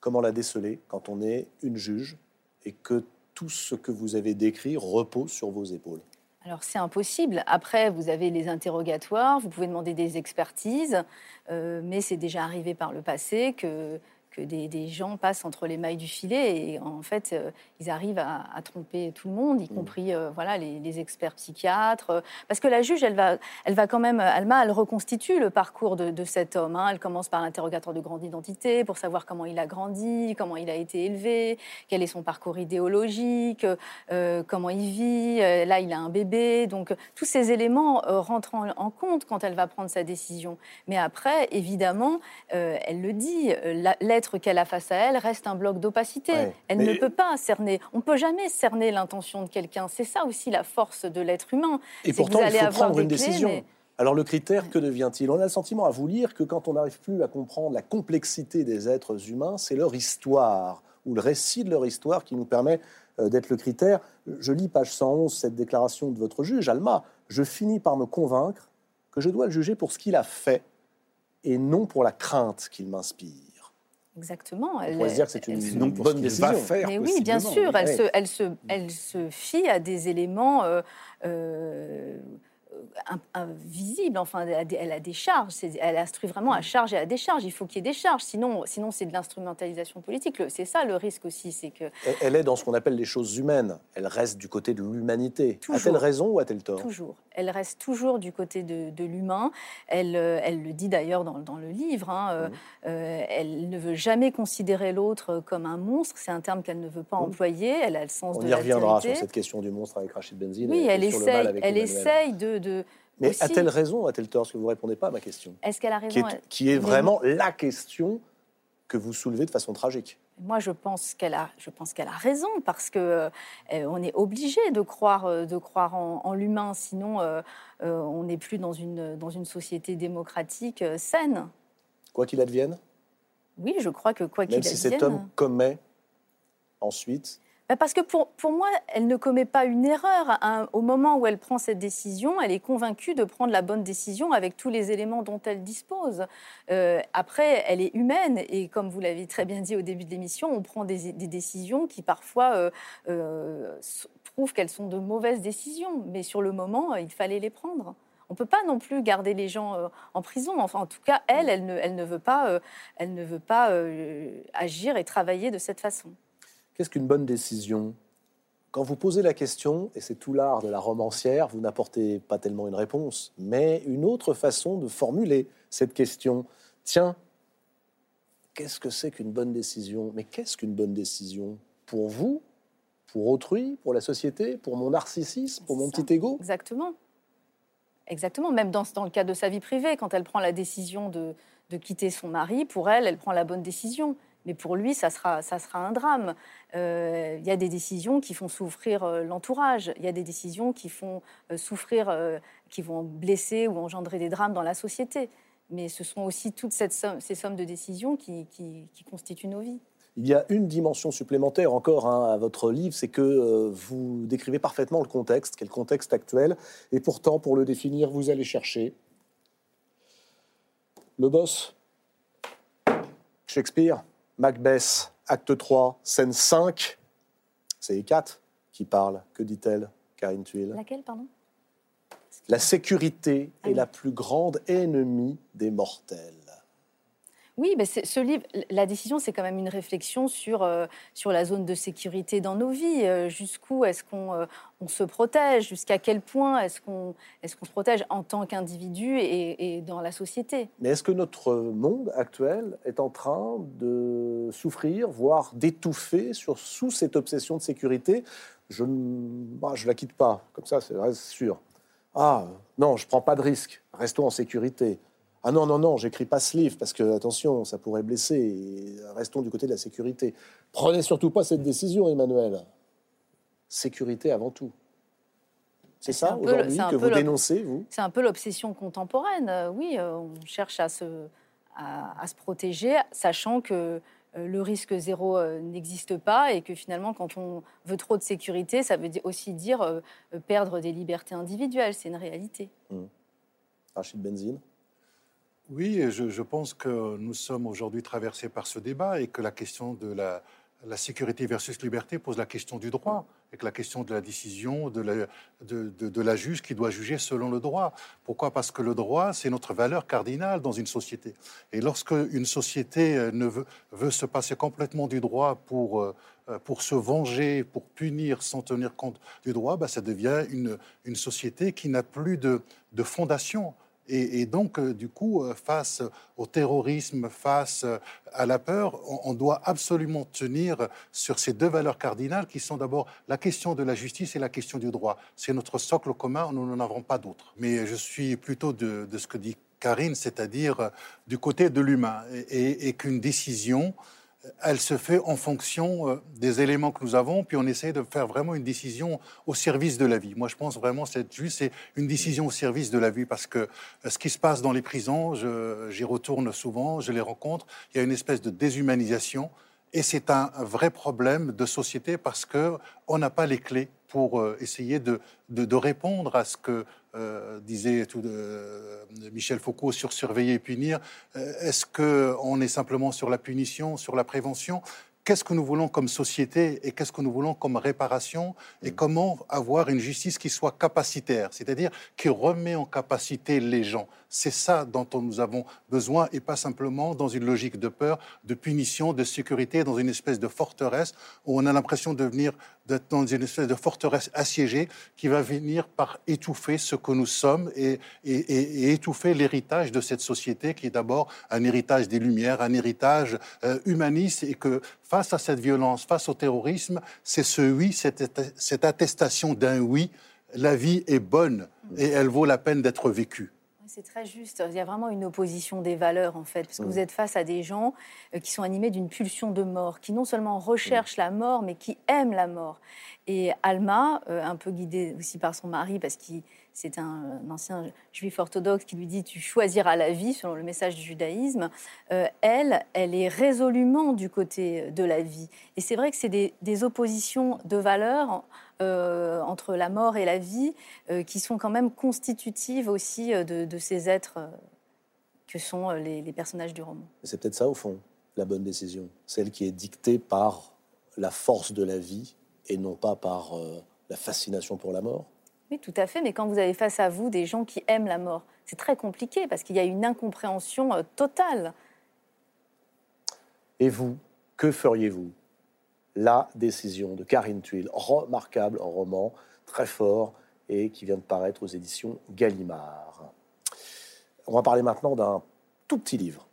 Comment la déceler quand on est une juge et que tout ce que vous avez décrit repose sur vos épaules alors c'est impossible. Après, vous avez les interrogatoires, vous pouvez demander des expertises, euh, mais c'est déjà arrivé par le passé que des, gens passent entre les mailles du filet et en fait, euh, ils arrivent à, tromper tout le monde, y mm. compris euh, voilà, les, experts psychiatres. Parce que la juge, elle va, elle va quand même, Alma, elle reconstitue le parcours de, cet homme. Hein. Elle commence par l'interrogatoire de grande identité pour savoir comment il a grandi, comment il a été élevé, quel est son parcours idéologique, euh, comment il vit. Là, il a un bébé. Donc, tous ces éléments rentrent en, compte quand elle va prendre sa décision. Mais après, évidemment, elle le dit, l'être qu'elle a face à elle reste un bloc d'opacité. elle ne peut pas cerner. On ne peut jamais cerner l'intention de quelqu'un. C'est ça aussi la force de l'être humain. Et pourtant, il faut prendre une décision. Alors le critère, que devient-il? On a le sentiment à vous lire que quand on n'arrive plus à comprendre la complexité des êtres humains, c'est leur histoire ou le récit de leur histoire qui nous permet euh, d'être le critère. Je lis page 111 cette déclaration de votre juge, Alma. Je finis par me convaincre que je dois le juger pour ce qu'il a fait et non pour la crainte qu'il m'inspire. Exactement. Elle, On pourrait dire que c'est une, bonne décision. Faire, Mais oui, bien sûr, elle, Se, elle, se, elle se fie à des éléments euh, euh, invisible. Enfin, elle a des charges. Elle instruit vraiment à charge et à décharge. Il faut qu'il y ait des charges. Sinon, sinon c'est de l'instrumentalisation politique. C'est ça le risque aussi. C'est que elle est dans ce qu'on appelle les choses humaines. Elle reste du côté de l'humanité. A-t-elle raison ou a-t-elle tort? Toujours. Elle reste toujours du côté de, l'humain. Elle, euh, elle le dit d'ailleurs dans, dans, le livre. Hein, euh, mmh. euh, elle ne veut jamais considérer l'autre comme un monstre. C'est un terme qu'elle ne veut pas mmh. employer. Elle a le sens de la On y reviendra sur cette question du monstre avec Rachid Benzine. Oui, elle essaye, elle essaye de mais a-t-elle raison, a-t-elle tort? Parce que vous ne répondez pas à ma question? Est-ce qu'elle a raison Qui est, vraiment la question que vous soulevez de façon tragique. Moi, je pense qu'elle a, je pense qu'elle a raison parce que euh, on est obligé de croire, euh, de croire en, l'humain, sinon euh, on n'est plus dans une dans une société démocratique saine. Quoi qu'il advienne? Oui, je crois que quoi qu'il advienne. Même si cet homme commet ensuite parce que pour, pour, moi, elle ne commet pas une erreur. Au moment où elle prend cette décision, elle est convaincue de prendre la bonne décision avec tous les éléments dont elle dispose. Euh, après, elle est humaine et comme vous l'avez très bien dit au début de l'émission, on prend des, décisions qui parfois euh, euh, prouvent qu'elles sont de mauvaises décisions. Mais sur le moment, il fallait les prendre. On ne peut pas non plus garder les gens en prison. Enfin, en tout cas, elle, elle ne, elle ne veut pas, elle ne veut pas agir et travailler de cette façon. Qu'est-ce qu'une bonne décision? Quand vous posez la question, et c'est tout l'art de la romancière, vous n'apportez pas tellement une réponse, mais une autre façon de formuler cette question. Tiens, qu'est-ce que c'est qu'une bonne décision? Mais qu'est-ce qu'une bonne décision? Pour vous? Pour autrui? Pour la société? Pour mon narcissisme? Pour mon petit ego? Exactement. Exactement. Même dans, dans, le cas de sa vie privée, quand elle prend la décision de, de quitter son mari, pour elle, elle prend la bonne décision mais pour lui, ça sera, un drame. Euh, il y a des décisions qui font souffrir euh, l'entourage, il y a des décisions qui font euh, souffrir, qui vont blesser ou engendrer des drames dans la société. Mais ce sont aussi toutes ces sommes de décisions qui, constituent nos vies. Il y a une dimension supplémentaire encore hein, à votre livre, c'est que vous décrivez parfaitement le contexte, quel contexte actuel, et pourtant, pour le définir, vous allez chercher le boss, Shakespeare, Macbeth, acte 3, scène 5. C'est Hécate qui parle. Que dit-elle, Karine Tuile? Laquelle, pardon? La sécurité est ah la plus grande ennemie des mortels. Oui, mais ce livre, la décision, c'est quand même une réflexion sur, euh, sur la zone de sécurité dans nos vies. Euh, jusqu'où est-ce qu'on euh, on se protège Jusqu'à quel point est-ce qu'on est se protège en tant qu'individu et, et, dans la société Mais est-ce que notre monde actuel est en train de souffrir, voire d'étouffer sous cette obsession de sécurité? Je ne bah, la quitte pas, comme ça, c'est sûr. Ah, non, je prends pas de risque, restons en sécurité. Ah non, non, non, j'écris pas ce livre parce que, attention, ça pourrait blesser. restons du côté de la sécurité. Prenez surtout pas cette décision, Emmanuel. Sécurité avant tout. C'est ça aujourd'hui que vous dénoncez, vous? C'est un peu l'obsession contemporaine. Euh, oui, euh, on cherche à se, à, se protéger, sachant que euh, le risque zéro n'existe pas et que finalement, quand on veut trop de sécurité, ça veut aussi dire perdre des libertés individuelles. C'est une réalité. Mmh. Rachid Benzine? Oui, je, pense que nous sommes aujourd'hui traversés par ce débat et que la question de la, sécurité versus liberté pose la question du droit. avec la question de la décision de la, juge qui doit juger selon le droit. Pourquoi? Parce que le droit, c'est notre valeur cardinale dans une société. Et lorsque une société euh, ne veut, se passer complètement du droit pour, euh, pour se venger, pour punir sans tenir compte du droit, bah, ça devient une, une société qui n'a plus de, de fondation. Et, donc, euh, du coup, euh, face au terrorisme, face euh, à la peur, on, doit absolument tenir sur ces deux valeurs cardinales qui sont d'abord la question de la justice et la question du droit. C'est notre socle commun, nous n'en avons pas d'autre. Mais je suis plutôt de, ce que dit Karine, c'est-à-dire du côté de l'humain, et qu'une décision elle se fait en fonction euh, des éléments que nous avons, puis on essaie de faire vraiment une décision au service de la vie. Moi, je pense vraiment que c'est une décision au service de la vie, parce que euh, ce qui se passe dans les prisons, j'y retourne souvent, je les rencontre, il y a une espèce de déshumanisation, et c'est un vrai problème de société parce qu'on n'a pas les clés pour euh, essayer de, de, répondre à ce que euh, disait tout de, Michel Foucault sur surveiller et punir. Euh, est-ce qu'on est simplement sur la punition, sur la prévention? Qu'est-ce que nous voulons comme société et qu'est-ce que nous voulons comme réparation? Et mm. comment avoir une justice qui soit capacitaire, c'est-à-dire qui remet en capacité les gens? C'est ça dont nous avons besoin et pas simplement dans une logique de peur, de punition, de sécurité, dans une espèce de forteresse où on a l'impression de venir d'être dans une espèce de forteresse assiégée qui va venir par étouffer ce que nous sommes et, étouffer l'héritage de cette société qui est d'abord un héritage des Lumières, un héritage euh, humaniste et que face à cette violence, face au terrorisme, c'est ce oui, cette attestation d'un oui, la vie est bonne et elle vaut la peine d'être vécue. C'est très juste. Il y a vraiment une opposition des valeurs, en fait, parce que vous êtes face à des gens euh, qui sont animés d'une pulsion de mort, qui non seulement recherchent la mort, mais qui aiment la mort. Et Alma, euh, un peu guidée aussi par son mari, parce qu'il c'est un, ancien juif orthodoxe qui lui dit tu choisiras la vie selon le message du judaïsme. Euh, elle, elle est résolument du côté de la vie. Et c'est vrai que c'est des, oppositions de valeurs euh, entre la mort et la vie euh, qui sont quand même constitutives aussi de, ces êtres que sont les, les personnages du roman. C'est peut-être ça au fond, la bonne décision, celle qui est dictée par la force de la vie et non pas par la fascination pour la mort. Oui, tout à fait. Mais quand vous avez face à vous des gens qui aiment la mort, c'est très compliqué parce qu'il y a une incompréhension euh, totale. Et vous, que feriez-vous? La décision de Karine Tuile, remarquable roman, très fort, et qui vient de paraître aux éditions Gallimard. On va parler maintenant d'un tout petit livre.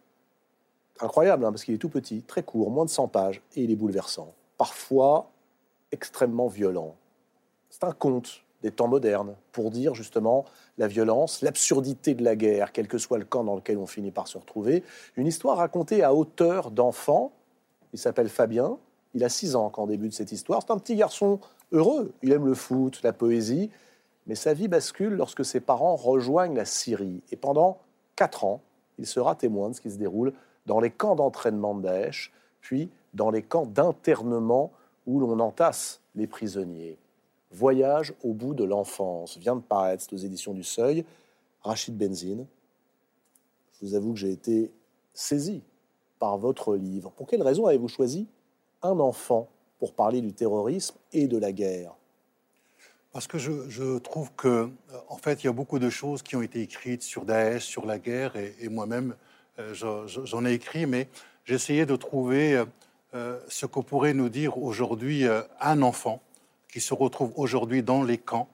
Incroyable, hein, parce qu'il est tout petit, très court, moins de 100 pages, et il est bouleversant. Parfois extrêmement violent. C'est un conte des temps modernes, pour dire justement la violence, l'absurdité de la guerre, quel que soit le camp dans lequel on finit par se retrouver. Une histoire racontée à hauteur d'enfant. Il s'appelle Fabien, il a 6 ans quand débute cette histoire. C'est un petit garçon heureux, il aime le foot, la poésie, mais sa vie bascule lorsque ses parents rejoignent la Syrie. Et pendant 4 ans, il sera témoin de ce qui se déroule dans les camps d'entraînement de Daesh, puis dans les camps d'internement où l'on entasse les prisonniers. Voyage au bout de l'enfance vient de paraître, aux éditions du Seuil. Rachid Benzine, je vous avoue que j'ai été saisi par votre livre. Pour quelle raison avez-vous choisi un enfant pour parler du terrorisme et de la guerre. Parce que je, trouve que, euh, en fait, il y a beaucoup de choses qui ont été écrites sur Daesh, sur la guerre, et, moi-même, euh, j'en ai écrit, mais j'essayais de trouver euh, ce que pourrait nous dire aujourd'hui un enfant qui se retrouve aujourd'hui dans les camps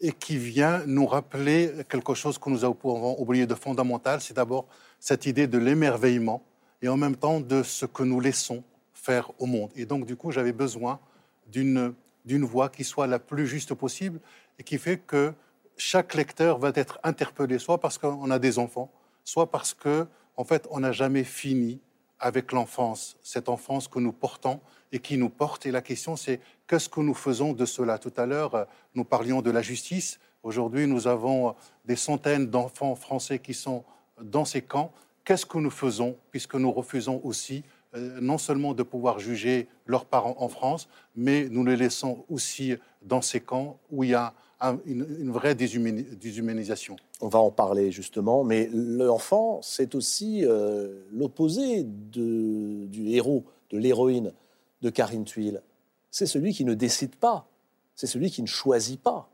et qui vient nous rappeler quelque chose que nous avons oublié de fondamental, c'est d'abord cette idée de l'émerveillement et en même temps de ce que nous laissons faire au monde. Et donc, du coup, j'avais besoin d'une voix qui soit la plus juste possible et qui fait que chaque lecteur va être interpellé, soit parce qu'on a des enfants, soit parce que, en fait, on n'a jamais fini avec l'enfance, cette enfance que nous portons et qui nous porte. Et la question, c'est qu'est-ce que nous faisons de cela? Tout à l'heure, nous parlions de la justice. Aujourd'hui, nous avons des centaines d'enfants français qui sont dans ces camps. Qu'est-ce que nous faisons puisque nous refusons aussi euh, non seulement de pouvoir juger leurs parents en France, mais nous les laissons aussi dans ces camps où il y a une, vraie déshumanisation. On va en parler justement, mais l'enfant, c'est aussi euh, l'opposé du héros, de l'héroïne de Karine Tuile. C'est celui qui ne décide pas c'est celui qui ne choisit pas.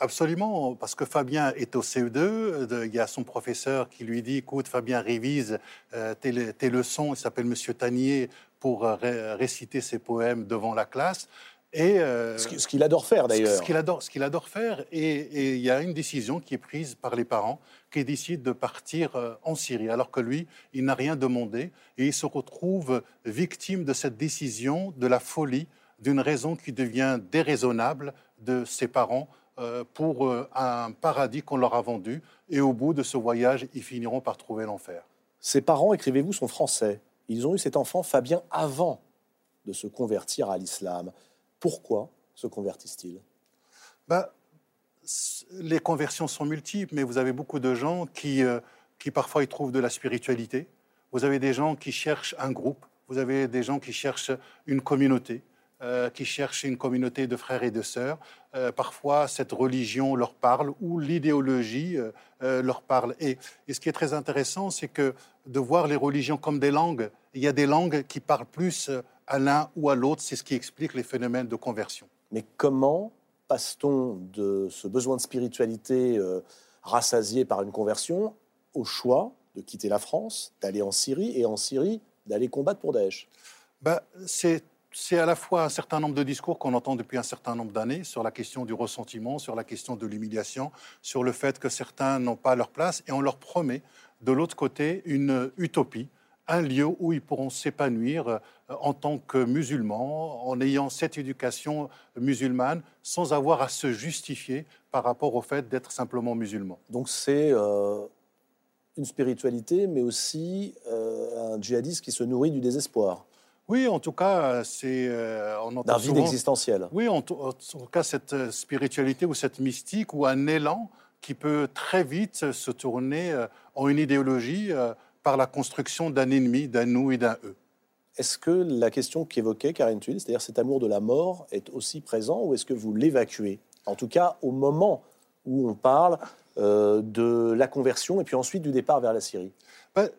Absolument, parce que Fabien est au CE2, il y a son professeur qui lui dit, écoute, Fabien révise euh, tes, leçons, il s'appelle Monsieur Tanier, pour euh, réciter ses poèmes devant la classe. Et, euh, ce qu'il adore faire d'ailleurs. Ce qu'il adore, ce qu'il adore faire. Et il y a une décision qui est prise par les parents qui décident de partir en Syrie, alors que lui, il n'a rien demandé. Et il se retrouve victime de cette décision, de la folie, d'une raison qui devient déraisonnable de ses parents euh, pour euh, un paradis qu'on leur a vendu. Et au bout de ce voyage, ils finiront par trouver l'enfer. Ses parents, écrivez-vous, sont français. Ils ont eu cet enfant, Fabien, avant de se convertir à l'islam. Pourquoi se convertissent-ils? Bah, Les conversions sont multiples, mais vous avez beaucoup de gens qui, euh, qui parfois y trouvent de la spiritualité. Vous avez des gens qui cherchent un groupe. Vous avez des gens qui cherchent une communauté. Euh, qui cherchent une communauté de frères et de sœurs. Euh, parfois, cette religion leur parle ou l'idéologie euh, leur parle. Et, ce qui est très intéressant, c'est que de voir les religions comme des langues, il y a des langues qui parlent plus à l'un ou à l'autre. C'est ce qui explique les phénomènes de conversion. Mais comment passe-t-on de ce besoin de spiritualité rassasié par une conversion au choix de quitter la France, d'aller en Syrie et en Syrie d'aller combattre pour Daesh? Ben, C'est c'est à la fois un certain nombre de discours qu'on entend depuis un certain nombre d'années sur la question du ressentiment, sur la question de l'humiliation, sur le fait que certains n'ont pas leur place, et on leur promet de l'autre côté une utopie, un lieu où ils pourront s'épanouir euh, en tant que musulmans, en ayant cette éducation musulmane, sans avoir à se justifier par rapport au fait d'être simplement musulman. Donc c'est euh, une spiritualité, mais aussi euh, un djihadiste qui se nourrit du désespoir. Oui, en tout cas, c'est. Euh, D'un vide existentiel. Oui, en, tout cas, cette euh, spiritualité ou cette mystique ou un élan qui peut très vite se tourner euh, en une idéologie par la construction d'un ennemi, d'un nous et d'un eux. Est-ce que la question qu'évoquait Karine Tuil, c'est-à-dire cet amour de la mort, est aussi présent ou est-ce que vous l'évacuez? En tout cas, au moment où on parle de la conversion et puis ensuite du départ vers la Syrie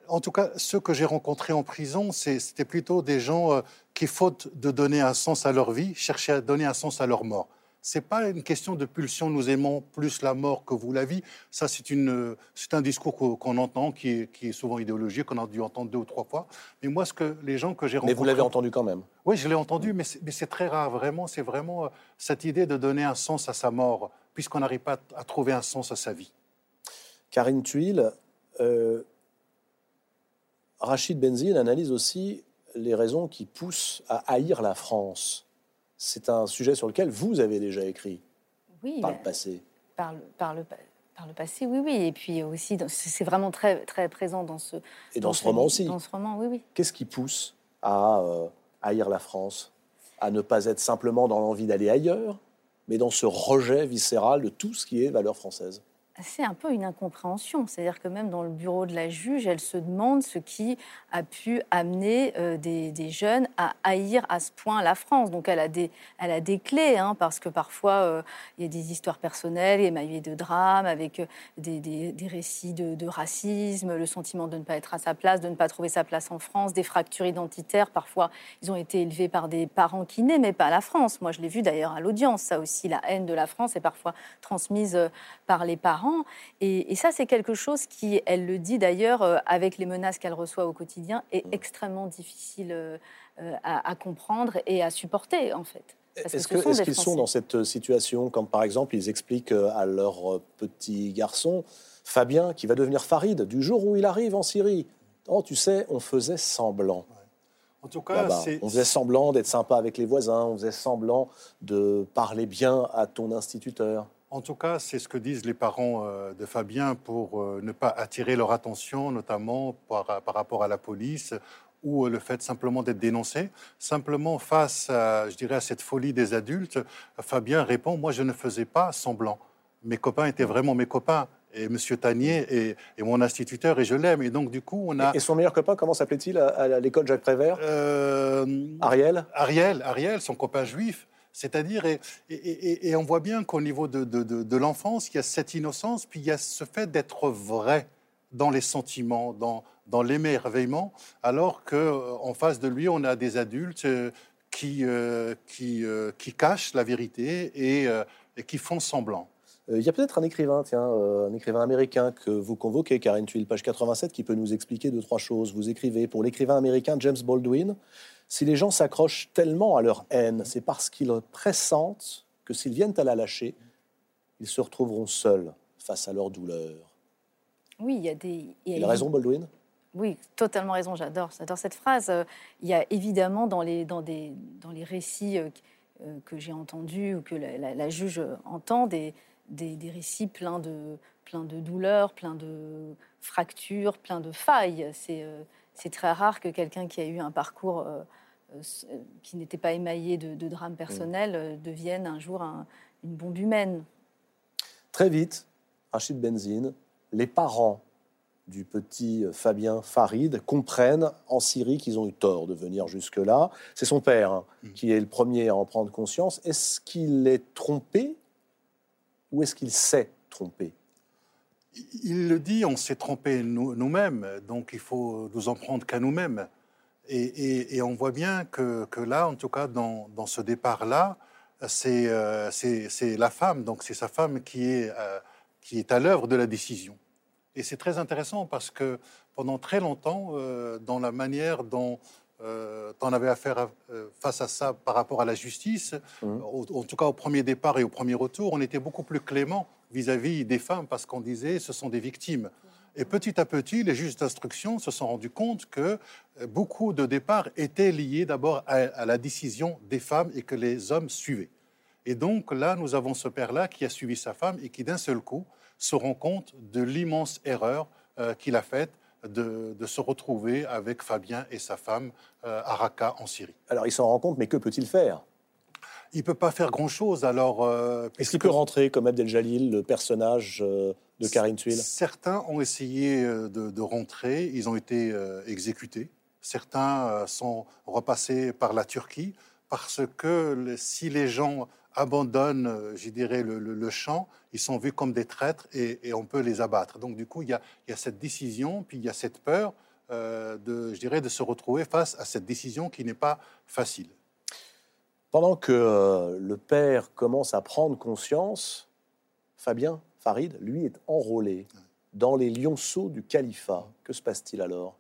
en tout cas, ceux que j'ai rencontrés en prison, c'était plutôt des gens euh, qui, faute de donner un sens à leur vie, cherchaient à donner un sens à leur mort. C'est pas une question de pulsion. Nous aimons plus la mort que vous la vie. Ça, c'est une, c'est un discours qu'on entend, qui est, qui est, souvent idéologique, qu'on a dû entendre deux ou trois fois. Mais moi, ce que les gens que j'ai rencontrés, mais vous l'avez entendu quand même. Oui, je l'ai entendu, mais c'est très rare. Vraiment, c'est vraiment euh, cette idée de donner un sens à sa mort, puisqu'on n'arrive pas à trouver un sens à sa vie. Karine Tuile, euh, Rachid Benzine analyse aussi les raisons qui poussent à haïr la France. C'est un sujet sur lequel vous avez déjà écrit oui, par le passé. Par le, par le, par le passé, oui, oui. Et puis aussi, c'est vraiment très, très présent dans ce... Et dans, ce roman aussi. Dans ce roman, oui, oui. Qu'est-ce qui pousse à euh, haïr la France? À ne pas être simplement dans l'envie d'aller ailleurs, mais dans ce rejet viscéral de tout ce qui est valeur française c'est un peu une incompréhension. C'est-à-dire que même dans le bureau de la juge, elle se demande ce qui a pu amener euh, des, jeunes à haïr à ce point la France. Donc elle a des, elle a des clés, hein, parce que parfois euh, il y a des histoires personnelles émaillées de drames, avec euh, des, des, récits de, de, racisme, le sentiment de ne pas être à sa place, de ne pas trouver sa place en France, des fractures identitaires. Parfois, ils ont été élevés par des parents qui n'aimaient pas la France. Moi, je l'ai vu d'ailleurs à l'audience. Ça aussi, la haine de la France est parfois transmise par les parents et, ça, c'est quelque chose qui, elle le dit d'ailleurs, euh, avec les menaces qu'elle reçoit au quotidien, est mmh. extrêmement difficile euh, euh, à, comprendre et à supporter, en fait. Est-ce qu'ils sont dans cette situation quand, par exemple, ils expliquent à leur petit garçon, Fabien, qui va devenir Farid, du jour où il arrive en Syrie Oh, tu sais, on faisait semblant. En tout cas, on faisait semblant d'être sympa avec les voisins, on faisait semblant de parler bien à ton instituteur. En tout cas, c'est ce que disent les parents euh, de Fabien pour euh, ne pas attirer leur attention, notamment par, rapport à la police ou le fait simplement d'être dénoncé. Simplement, face à, je dirais, à cette folie des adultes, Fabien répond Moi, je ne faisais pas semblant. Mes copains étaient vraiment mes copains. Et M. Tanier est, mon instituteur et je l'aime. Et donc, du coup, on a. Et son meilleur copain, comment s'appelait-il à, l'école Jacques Prévert? Euh, Ariel? Ariel, Ariel, son copain juif. C'est-à-dire, et, on voit bien qu'au niveau de, l'enfance, il y a cette innocence, puis il y a ce fait d'être vrai dans les sentiments, dans, dans l'émerveillement, alors qu'en face de lui, on a des adultes euh, qui, euh, qui, euh, qui cachent la vérité et, euh, qui font semblant. Euh, Il y a peut-être un écrivain, tiens, euh, un écrivain américain que vous convoquez, Karine Tuile, page 87, qui peut nous expliquer deux, trois choses. Vous écrivez pour l'écrivain américain James Baldwin Si les gens s'accrochent tellement à leur haine, c'est parce qu'ils pressentent que s'ils viennent à la lâcher, ils se retrouveront seuls face à leur douleur. Oui, il y a des. il a raison, Baldwin? Oui, totalement raison. J'adore, j'adore cette phrase. Il y a évidemment dans les, dans des, dans les récits euh, que j'ai entendus ou que la, la- la juge entend, des, des, des récits pleins de, pleins de douleurs, pleins de fractures, pleins de failles. C'est euh, c'est très rare que quelqu'un qui a eu un parcours euh, euh, euh, qui n'était pas émaillé de, de drames personnels euh, devienne un jour un- une bombe humaine. Très vite, Rachid Benzine, les parents du petit Fabien Farid comprennent en Syrie qu'ils ont eu tort de venir jusque-là. C'est son père hein, qui est le premier à en prendre conscience. Est-ce qu'il est trompé ou est-ce qu'il s'est trompé? Il le dit, on s'est trompé nous- nous-mêmes, donc il faut nous en prendre qu'à nous-mêmes. Et, et- et on voit bien que, que là, en tout cas, dans, dans ce départ-là, c'est euh, c'est- la femme, donc c'est sa femme qui est, euh, qui est à l'œuvre de la décision. Et c'est très intéressant parce que pendant très longtemps, euh, dans la manière dont on avait affaire à- face à ça par rapport à la justice, au- en tout cas au premier départ et au premier retour, on était beaucoup plus clément vis-à-vis des femmes parce qu'on disait ce sont des victimes. Et petit à petit, les juges d'instruction se sont rendus compte que euh, beaucoup de départs étaient liés d'abord à, la décision des femmes et que les hommes suivaient. Et donc là, nous avons ce père-là qui a suivi sa femme et qui d'un seul coup se rend compte de l'immense erreur euh, qu'il a faite de, de se retrouver avec Fabien et sa femme euh, à Raqqa en Syrie. Alors il s'en rend compte, mais que peut-il faire? Il peut pas faire grand-chose alors. euh, Est-ce qu'il peut rentrer comme Abdel Jalil, le personnage euh, de Karine Tuile? Certains ont essayé euh, de, de rentrer, ils ont été euh, exécutés. Certains sont repassés par la Turquie parce que si les gens abandonnent, je dirais, le, le- le champ, ils sont vus comme des traîtres et, et on peut les abattre. Donc du coup, il y a, il y a cette décision, puis il y a cette peur euh, de, je dirais, de se retrouver face à cette décision qui n'est pas facile. Pendant que euh, le père commence à prendre conscience, Fabien Farid, lui, est enrôlé dans les lionceaux du califat. Que se passe-t-il alors?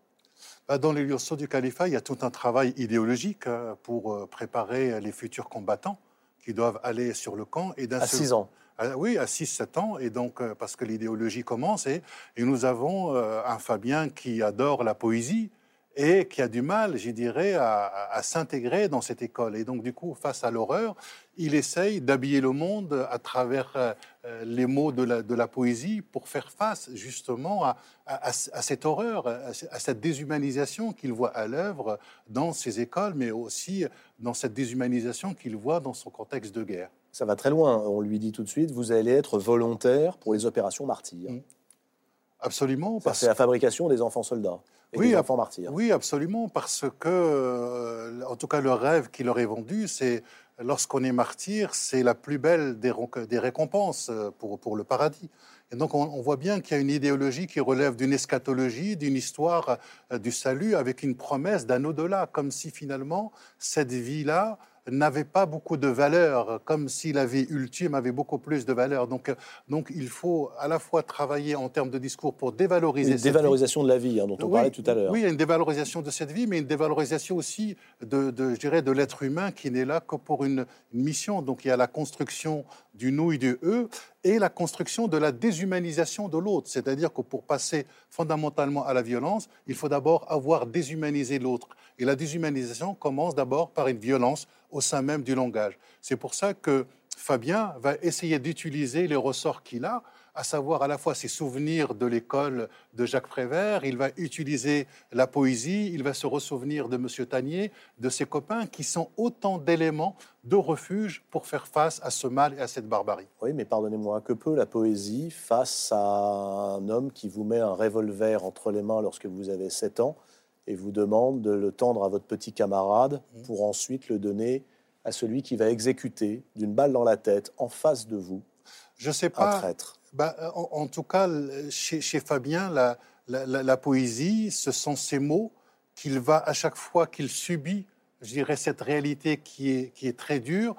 Bah, Dans les lionceaux du califat, il y a tout un travail idéologique euh, pour euh, préparer les futurs combattants qui doivent aller sur le camp. Et À seul- 6 ans. Oui, à 6-7 ans. Et donc, parce que l'idéologie commence. Et, et nous avons euh, un Fabien qui adore la poésie et qui a du mal, je dirais, à, s'intégrer dans cette école. Et donc, du coup, face à l'horreur, il essaye d'habiller le monde à travers euh, euh, les mots de la, de la poésie pour faire face justement à, cette horreur, à, cette déshumanisation qu'il voit à l'œuvre dans ses écoles, mais aussi dans cette déshumanisation qu'il voit dans son contexte de guerre. Ça va très loin. On lui dit tout de suite, vous allez être volontaire pour les opérations martyrs. Mm. Absolument, parce C'est la fabrication des enfants soldats et Oui, des enfants martyrs. Oui, absolument, parce que, euh, en tout cas, le rêve qui leur est vendu, c'est lorsqu'on est martyr, c'est la plus belle des, récompenses euh, pour, pour le paradis. Et donc, on, on voit bien qu'il y a une idéologie qui relève d'une eschatologie, d'une histoire euh, du salut, avec une promesse d'un au-delà, comme si finalement cette vie-là n'avait pas beaucoup de valeur, comme si la vie ultime avait beaucoup plus de valeur. Donc, euh, donc il faut à la fois travailler en termes de discours pour dévaloriser Une cette vie, dévalorisation de la vie, hein, dont on oui, parlait tout à l'heure. Oui, une dévalorisation de cette vie, mais une dévalorisation aussi de, de, je dirais, de l'être humain qui n'est là que pour une, une mission. Donc il y a la construction du nous et du eux et la construction de la déshumanisation de l'autre. C'est-à-dire que pour passer fondamentalement à la violence, il faut d'abord avoir déshumanisé l'autre. Et la déshumanisation commence d'abord par une violence au sein même du langage. C'est pour ça que Fabien va essayer d'utiliser les ressorts qu'il a, à savoir à la fois ses souvenirs de l'école de Jacques Prévert, il va utiliser la poésie, il va se ressouvenir de M. Tanier, de ses copains, qui sont autant d'éléments de refuge pour faire face à ce mal et à cette barbarie. Oui, mais pardonnez-moi, que peut la poésie face à un homme qui vous met un revolver entre les mains lorsque vous avez 7 ans et vous demande de le tendre à votre petit camarade pour ensuite le donner à celui qui va exécuter d'une balle dans la tête en face de vous Je ne sais un pas. traître. Bah, en, en tout cas, chez, chez Fabien, la, la- la- la poésie, ce sont ces mots qu'il va, à chaque fois qu'il subit je dirais, cette réalité qui est, qui est très dure,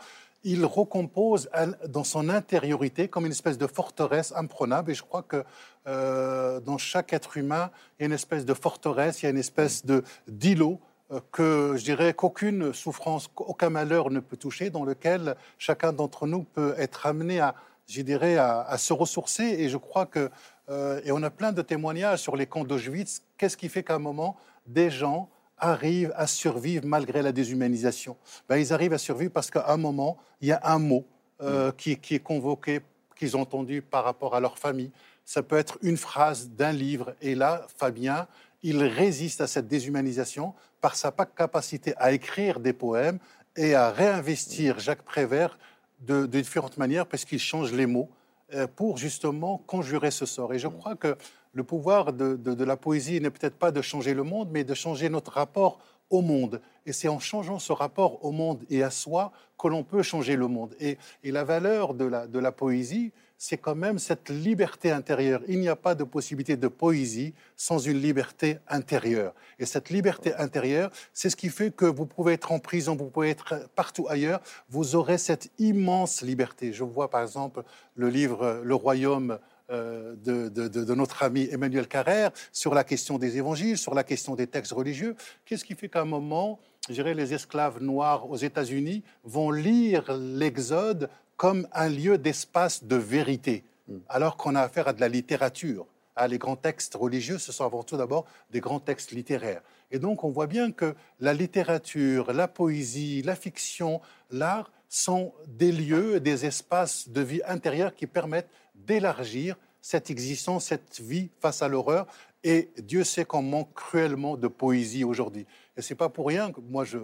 il recompose dans son intériorité comme une espèce de forteresse imprenable. Et je crois que euh, dans chaque être humain, il y a une espèce de forteresse, il y a une espèce de d'îlot euh, que je dirais qu'aucune souffrance, aucun malheur ne peut toucher, dans lequel chacun d'entre nous peut être amené à, à, se ressourcer. Et je crois que, euh, et on a plein de témoignages sur les camps d'Auschwitz, qu'est-ce qui fait qu'à un moment, des gens arrivent à survivre malgré la déshumanisation ben, Ils arrivent à survivre parce qu'à un moment, il y a un mot euh, qui, est convoqué, qu'ils ont entendu par rapport à leur famille. Ça peut être une phrase d'un livre. Et là, Fabien, il résiste à cette déshumanisation par sa capacité à écrire des poèmes et à réinvestir Jacques Prévert de, différentes manières parce qu'il change les mots euh, pour justement conjurer ce sort. Et je crois que le pouvoir de, la poésie n'est peut-être pas de changer le monde, mais de changer notre rapport au monde. Et c'est en changeant ce rapport au monde et à soi que l'on peut changer le monde. Et, la valeur de la, poésie, c'est quand même cette liberté intérieure. Il n'y a pas de possibilité de poésie sans une liberté intérieure. Et cette liberté intérieure, c'est ce qui fait que vous pouvez être en prison, vous pouvez être partout ailleurs, vous aurez cette immense liberté. Je vois par exemple le livre Le Royaume euh, de, notre ami Emmanuel Carrère sur la question des évangiles, sur la question des textes religieux. Qu'est-ce qui fait qu'à un moment, je dirais, les esclaves noirs aux États-Unis vont lire l'Exode comme un lieu d'espace de vérité, hmm. alors qu'on a affaire à de la littérature? Ah, les grands textes religieux, ce sont avant tout d'abord des grands textes littéraires. Et donc, on voit bien que la littérature, la poésie, la fiction, l'art sont des lieux, des espaces de vie intérieure qui permettent d'élargir cette existence, cette vie face à l'horreur. Et Dieu sait qu'on manque cruellement de poésie aujourd'hui. Et c'est pas pour rien que moi je,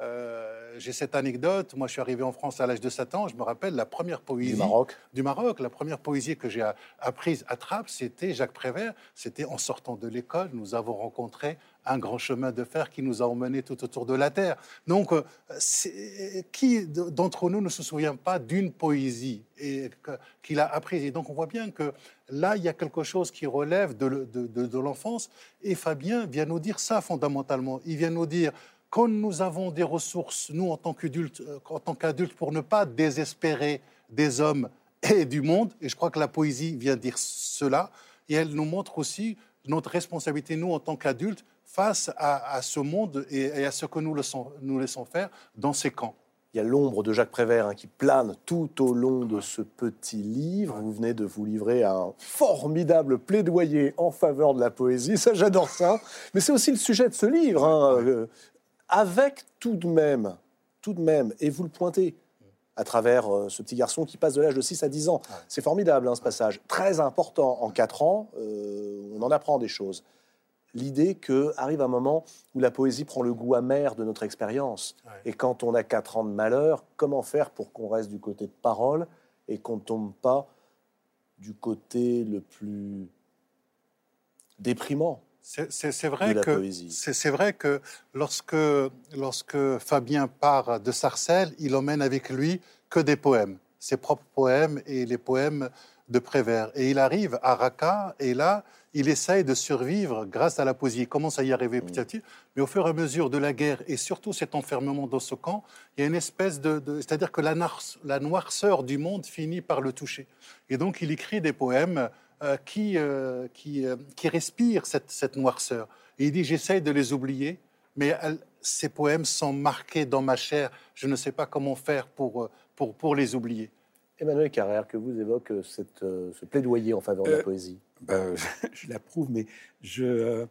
euh, j'ai cette anecdote. Moi, je suis arrivé en France à l'âge de 7 ans. Je me rappelle la première poésie du Maroc. Du Maroc. La première poésie que j'ai apprise à Trappes, c'était Jacques Prévert. C'était en sortant de l'école. Nous avons rencontré un grand chemin de fer qui nous a emmenés tout autour de la terre. Donc, euh, qui d'entre nous ne se souvient pas d'une poésie qu'il a apprise? Et donc, on voit bien que là, il y a quelque chose qui relève de, de l'enfance. Et Fabien vient nous dire ça fondamentalement. Il vient nous dire quand nous avons des ressources, nous, en tant qu'adultes, euh, en tant qu'adultes, pour ne pas désespérer des hommes et du monde, et je crois que la poésie vient dire cela, et elle nous montre aussi notre responsabilité, nous, en tant qu'adultes, face à, ce monde et, à ce que nous, nous laissons faire dans ces camps. Il y a l'ombre de Jacques Prévert hein, qui plane tout au long de ce petit livre. Vous venez de vous livrer un formidable plaidoyer en faveur de la poésie. Ça, j'adore ça. Mais c'est aussi le sujet de ce livre. Hein, euh, avec tout de même, tout de même, et vous le pointez à travers euh, ce petit garçon qui passe de l'âge de 6 à 10 ans. C'est formidable, hein, ce passage. Très important. En 4 ans, euh, on en apprend des choses. L'idée qu'arrive un moment où la poésie prend le goût amer de notre expérience. Et quand on a 4 ans de malheur, comment faire pour qu'on reste du côté de parole et qu'on ne tombe pas du côté le plus déprimant c'est vrai, que, c'est vrai que lorsque, lorsque Fabien part de Sarcelles, il emmène avec lui que des poèmes, ses propres poèmes et les poèmes de Prévert. Et il arrive à Raqqa, et là, il essaye de survivre grâce à la poésie. Il commence à y arriver petit à petit, mais au fur et à mesure de la guerre, et surtout cet enfermement dans ce camp, il y a une espèce de... C'est-à-dire que la, la noirceur du monde finit par le toucher. Et donc, il écrit des poèmes qui, euh, qui, euh, qui, respire cette, cette, noirceur. Et il dit, j'essaye de les oublier, mais ces poèmes sont marqués dans ma chair. Je ne sais pas comment faire pour, pour, pour les oublier. Emmanuel Carrère, que vous évoque cette, ce plaidoyer en faveur de la poésie? ben, Je l'approuve, mais je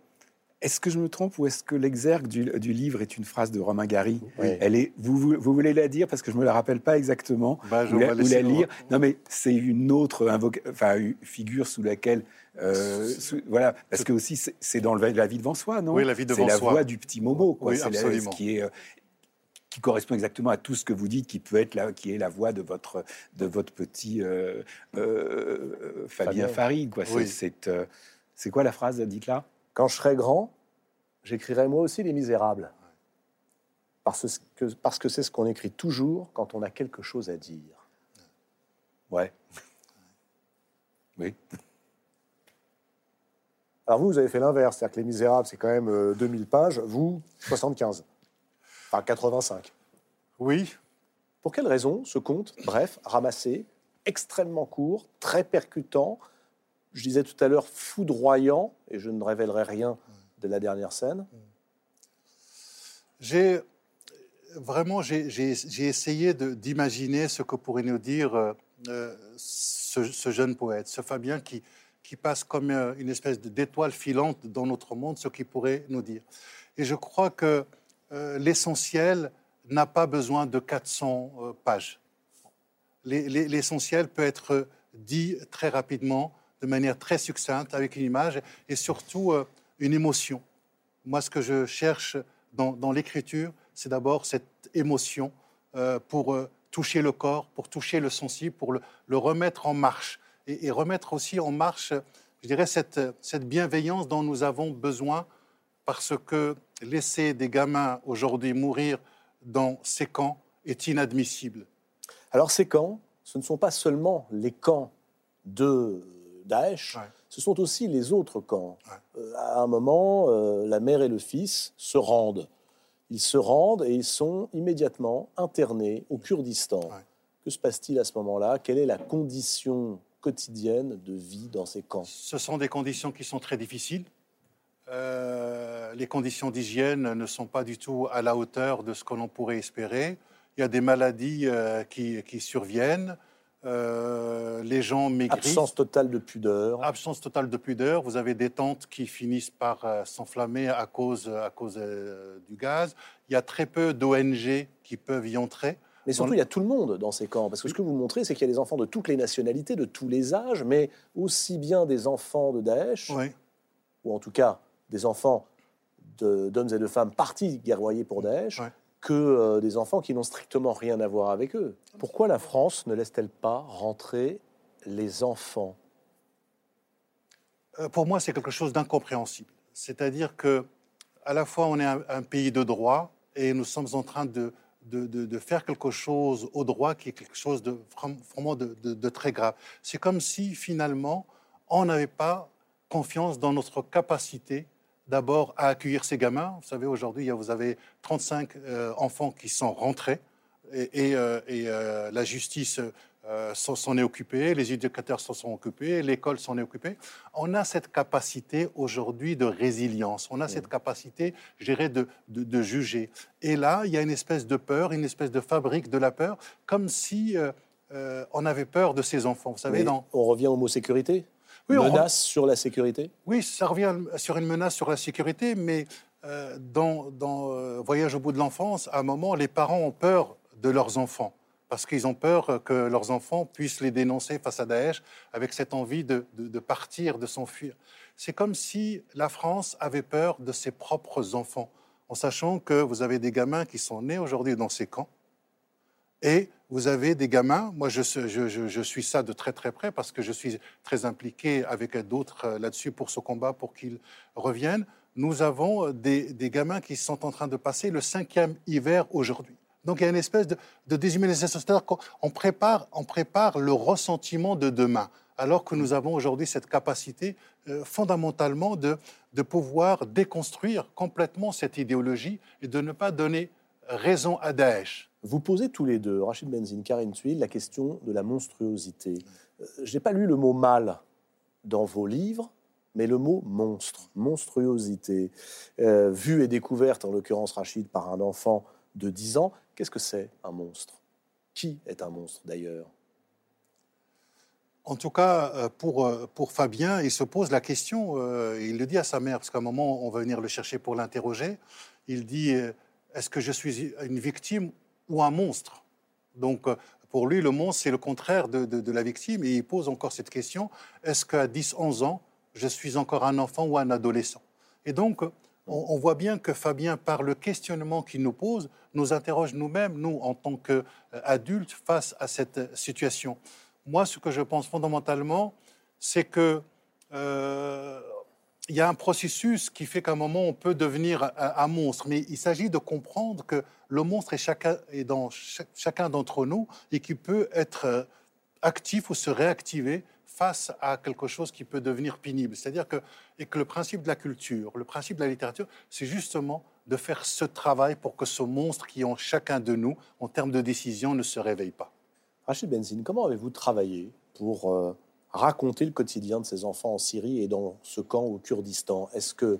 est-ce que je me trompe ou est-ce que l'exergue du, livre est une phrase de Romain Gary Elle est. Vous, vous, voulez la dire parce que je me la rappelle pas exactement. Bah, je la, la lire. Non, mais c'est une autre enfin, figure sous laquelle. Euh, voilà, parce que aussi c'est dans la vie devant soi, non? Oui, la vie devant soi. C'est la voix du petit Momo, quoi. Oui, absolument. qui est euh, qui correspond exactement à tout ce que vous dites, qui peut être là, qui est la voix de votre de votre petit euh, Fabien, Farid, quoi. C'est quoi la phrase? Dites-la. Quand je serai grand, j'écrirai moi aussi Les Misérables. Parce que parce que c'est ce qu'on écrit toujours quand on a quelque chose à dire. Ouais. Oui. Alors vous, vous avez fait l'inverse, c'est-à-dire que Les Misérables, c'est quand même 2000 euh, pages, vous, 75. Enfin, 85. Oui. Pour quelle raison ce conte, bref, ramassé, extrêmement court, très percutant, je disais tout à l'heure foudroyant, et je ne révélerai rien de la dernière scène J'ai vraiment j'ai essayé d'imaginer ce que pourrait nous dire euh, euh, ce, jeune poète, ce Fabien qui, qui passe comme euh, une espèce d'étoile filante dans notre monde, ce qu'il pourrait nous dire. Et je crois que l'essentiel n'a pas besoin de 400 pages. L'essentiel peut être dit très rapidement, de manière très succincte, avec une image et surtout une émotion. Moi, ce que je cherche dans, l'écriture, c'est d'abord cette émotion euh, pour euh, toucher le corps, pour toucher le sensible, pour le, remettre en marche. Et, remettre aussi en marche, je dirais, cette bienveillance dont nous avons besoin, parce que laisser des gamins aujourd'hui mourir dans ces camps est inadmissible. Alors ces camps, ce ne sont pas seulement les camps de Daesh, ce sont aussi les autres camps. Euh, à un moment, la mère et le fils se rendent. Ils se rendent et ils sont immédiatement internés au Kurdistan. Que se passe-t-il à ce moment-là? Quelle est la condition quotidienne de vie dans ces camps? Ce sont des conditions qui sont très difficiles. Euh, les conditions d'hygiène ne sont pas du tout à la hauteur de ce que l'on pourrait espérer. Il y a des maladies euh, qui, qui, surviennent. Euh, les gens maigrissent. Absence totale de pudeur. Absence totale de pudeur. Vous avez des tentes qui finissent par euh, s'enflammer à cause, à cause euh, du gaz. Il y a très peu d'ONG qui peuvent y entrer. Mais surtout, il y a tout le monde dans ces camps. Parce que ce que vous montrez, c'est qu'il y a des enfants de toutes les nationalités, de tous les âges, mais aussi bien des enfants de Daesh, ou en tout cas des enfants d'hommes et de femmes partis guerroyer pour Daesh, que euh, des enfants qui n'ont strictement rien à voir avec eux. Pourquoi la France ne laisse-t-elle pas rentrer les enfants? Euh, Pour moi, c'est quelque chose d'incompréhensible. C'est-à-dire que, à la fois, on est un, pays de droit et nous sommes en train de, de, faire quelque chose au droit qui est quelque chose de vraiment de très grave. C'est comme si, finalement, on n'avait pas confiance dans notre capacité d'abord à accueillir ces gamins. Vous savez, aujourd'hui, vous avez 35 euh, enfants qui sont rentrés et, euh, euh, la justice s'en est occupée, les éducateurs s'en sont occupés, l'école s'en est occupée. On a cette capacité aujourd'hui de résilience, on a cette capacité, je dirais, de, de, juger. Et là, il y a une espèce de peur, une espèce de fabrique de la peur, comme si on avait peur de ces enfants. Vous savez, dans... On revient aux mots sécurité menace sur la sécurité? Oui, ça revient sur une menace sur la sécurité, mais euh, dans, euh, Voyage au bout de l'enfance, à un moment, les parents ont peur de leurs enfants parce qu'ils ont peur que leurs enfants puissent les dénoncer face à Daesh avec cette envie de, de partir, de s'enfuir. C'est comme si la France avait peur de ses propres enfants, en sachant que vous avez des gamins qui sont nés aujourd'hui dans ces camps, et vous avez des gamins, moi je, suis ça de très très près parce que je suis très impliqué avec d'autres euh, là-dessus pour ce combat, pour qu'ils reviennent. Nous avons euh, des, gamins qui sont en train de passer le cinquième hiver aujourd'hui. Donc il y a une espèce de, de déshumanisation, c'est-à-dire qu'on prépare, on prépare le ressentiment de demain, alors que nous avons aujourd'hui cette capacité euh, fondamentalement de pouvoir déconstruire complètement cette idéologie et de ne pas donner raison à Daesh. Vous posez tous les deux, Rachid Benzine, Karine Tuil, la question de la monstruosité. Euh, je n'ai pas lu le mot mal dans vos livres, mais le mot monstre, monstruosité, euh, vue et découverte, en l'occurrence Rachid, par un enfant de 10 ans. Qu'est-ce que c'est un monstre? Qui est un monstre d'ailleurs? En tout cas, euh, pour, pour Fabien, il se pose la question, il le dit à sa mère, parce qu'à un moment, on va venir le chercher pour l'interroger. Il dit, est-ce que je suis une victime ou un monstre. Donc, euh, pour lui, le monstre, c'est le contraire de, la victime. Et il pose encore cette question, est-ce qu'à 10, 11 ans, je suis encore un enfant ou un adolescent? Et donc, on, voit bien que Fabien, par le questionnement qu'il nous pose, nous interroge nous-mêmes, nous, en tant qu'adultes, face à cette situation. Moi, ce que je pense fondamentalement, c'est que euh, il y a un processus qui fait qu'à un moment, on peut devenir un, monstre. Mais il s'agit de comprendre que le monstre est, chacun, est dans chacun d'entre nous et qui peut être euh, actif ou se réactiver face à quelque chose qui peut devenir pénible. C'est-à-dire que, que le principe de la culture, le principe de la littérature, c'est justement de faire ce travail pour que ce monstre qui est en chacun de nous, en termes de décision, ne se réveille pas. Rachid Benzine, comment avez-vous travaillé pour euh, raconter le quotidien de ces enfants en Syrie et dans ce camp au Kurdistan Est-ce que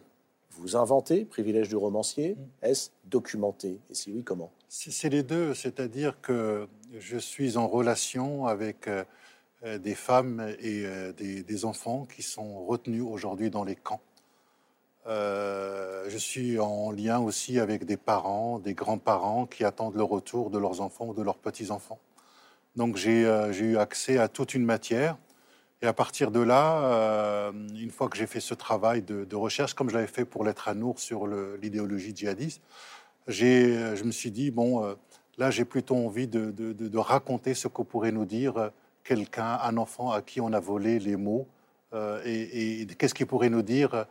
vous inventez, privilège du romancier? Mm. Est-ce documenté? Et si oui, comment? C'est les deux, c'est-à-dire que je suis en relation avec euh, euh, des femmes et des, enfants qui sont retenus aujourd'hui dans les camps. je suis en lien aussi avec des parents, des grands-parents qui attendent le retour de leurs enfants ou de leurs petits-enfants. Donc j'ai eu accès à toute une matière et à partir de là, euh, une fois que j'ai fait ce travail de, recherche, comme je l'avais fait pour Lettre à Nour sur l'idéologie djihadiste, je me suis dit, bon, euh, là, j'ai plutôt envie de, raconter ce que pourrait nous dire euh, quelqu'un, un enfant à qui on a volé les mots, et, qu'est-ce qu'il pourrait nous dire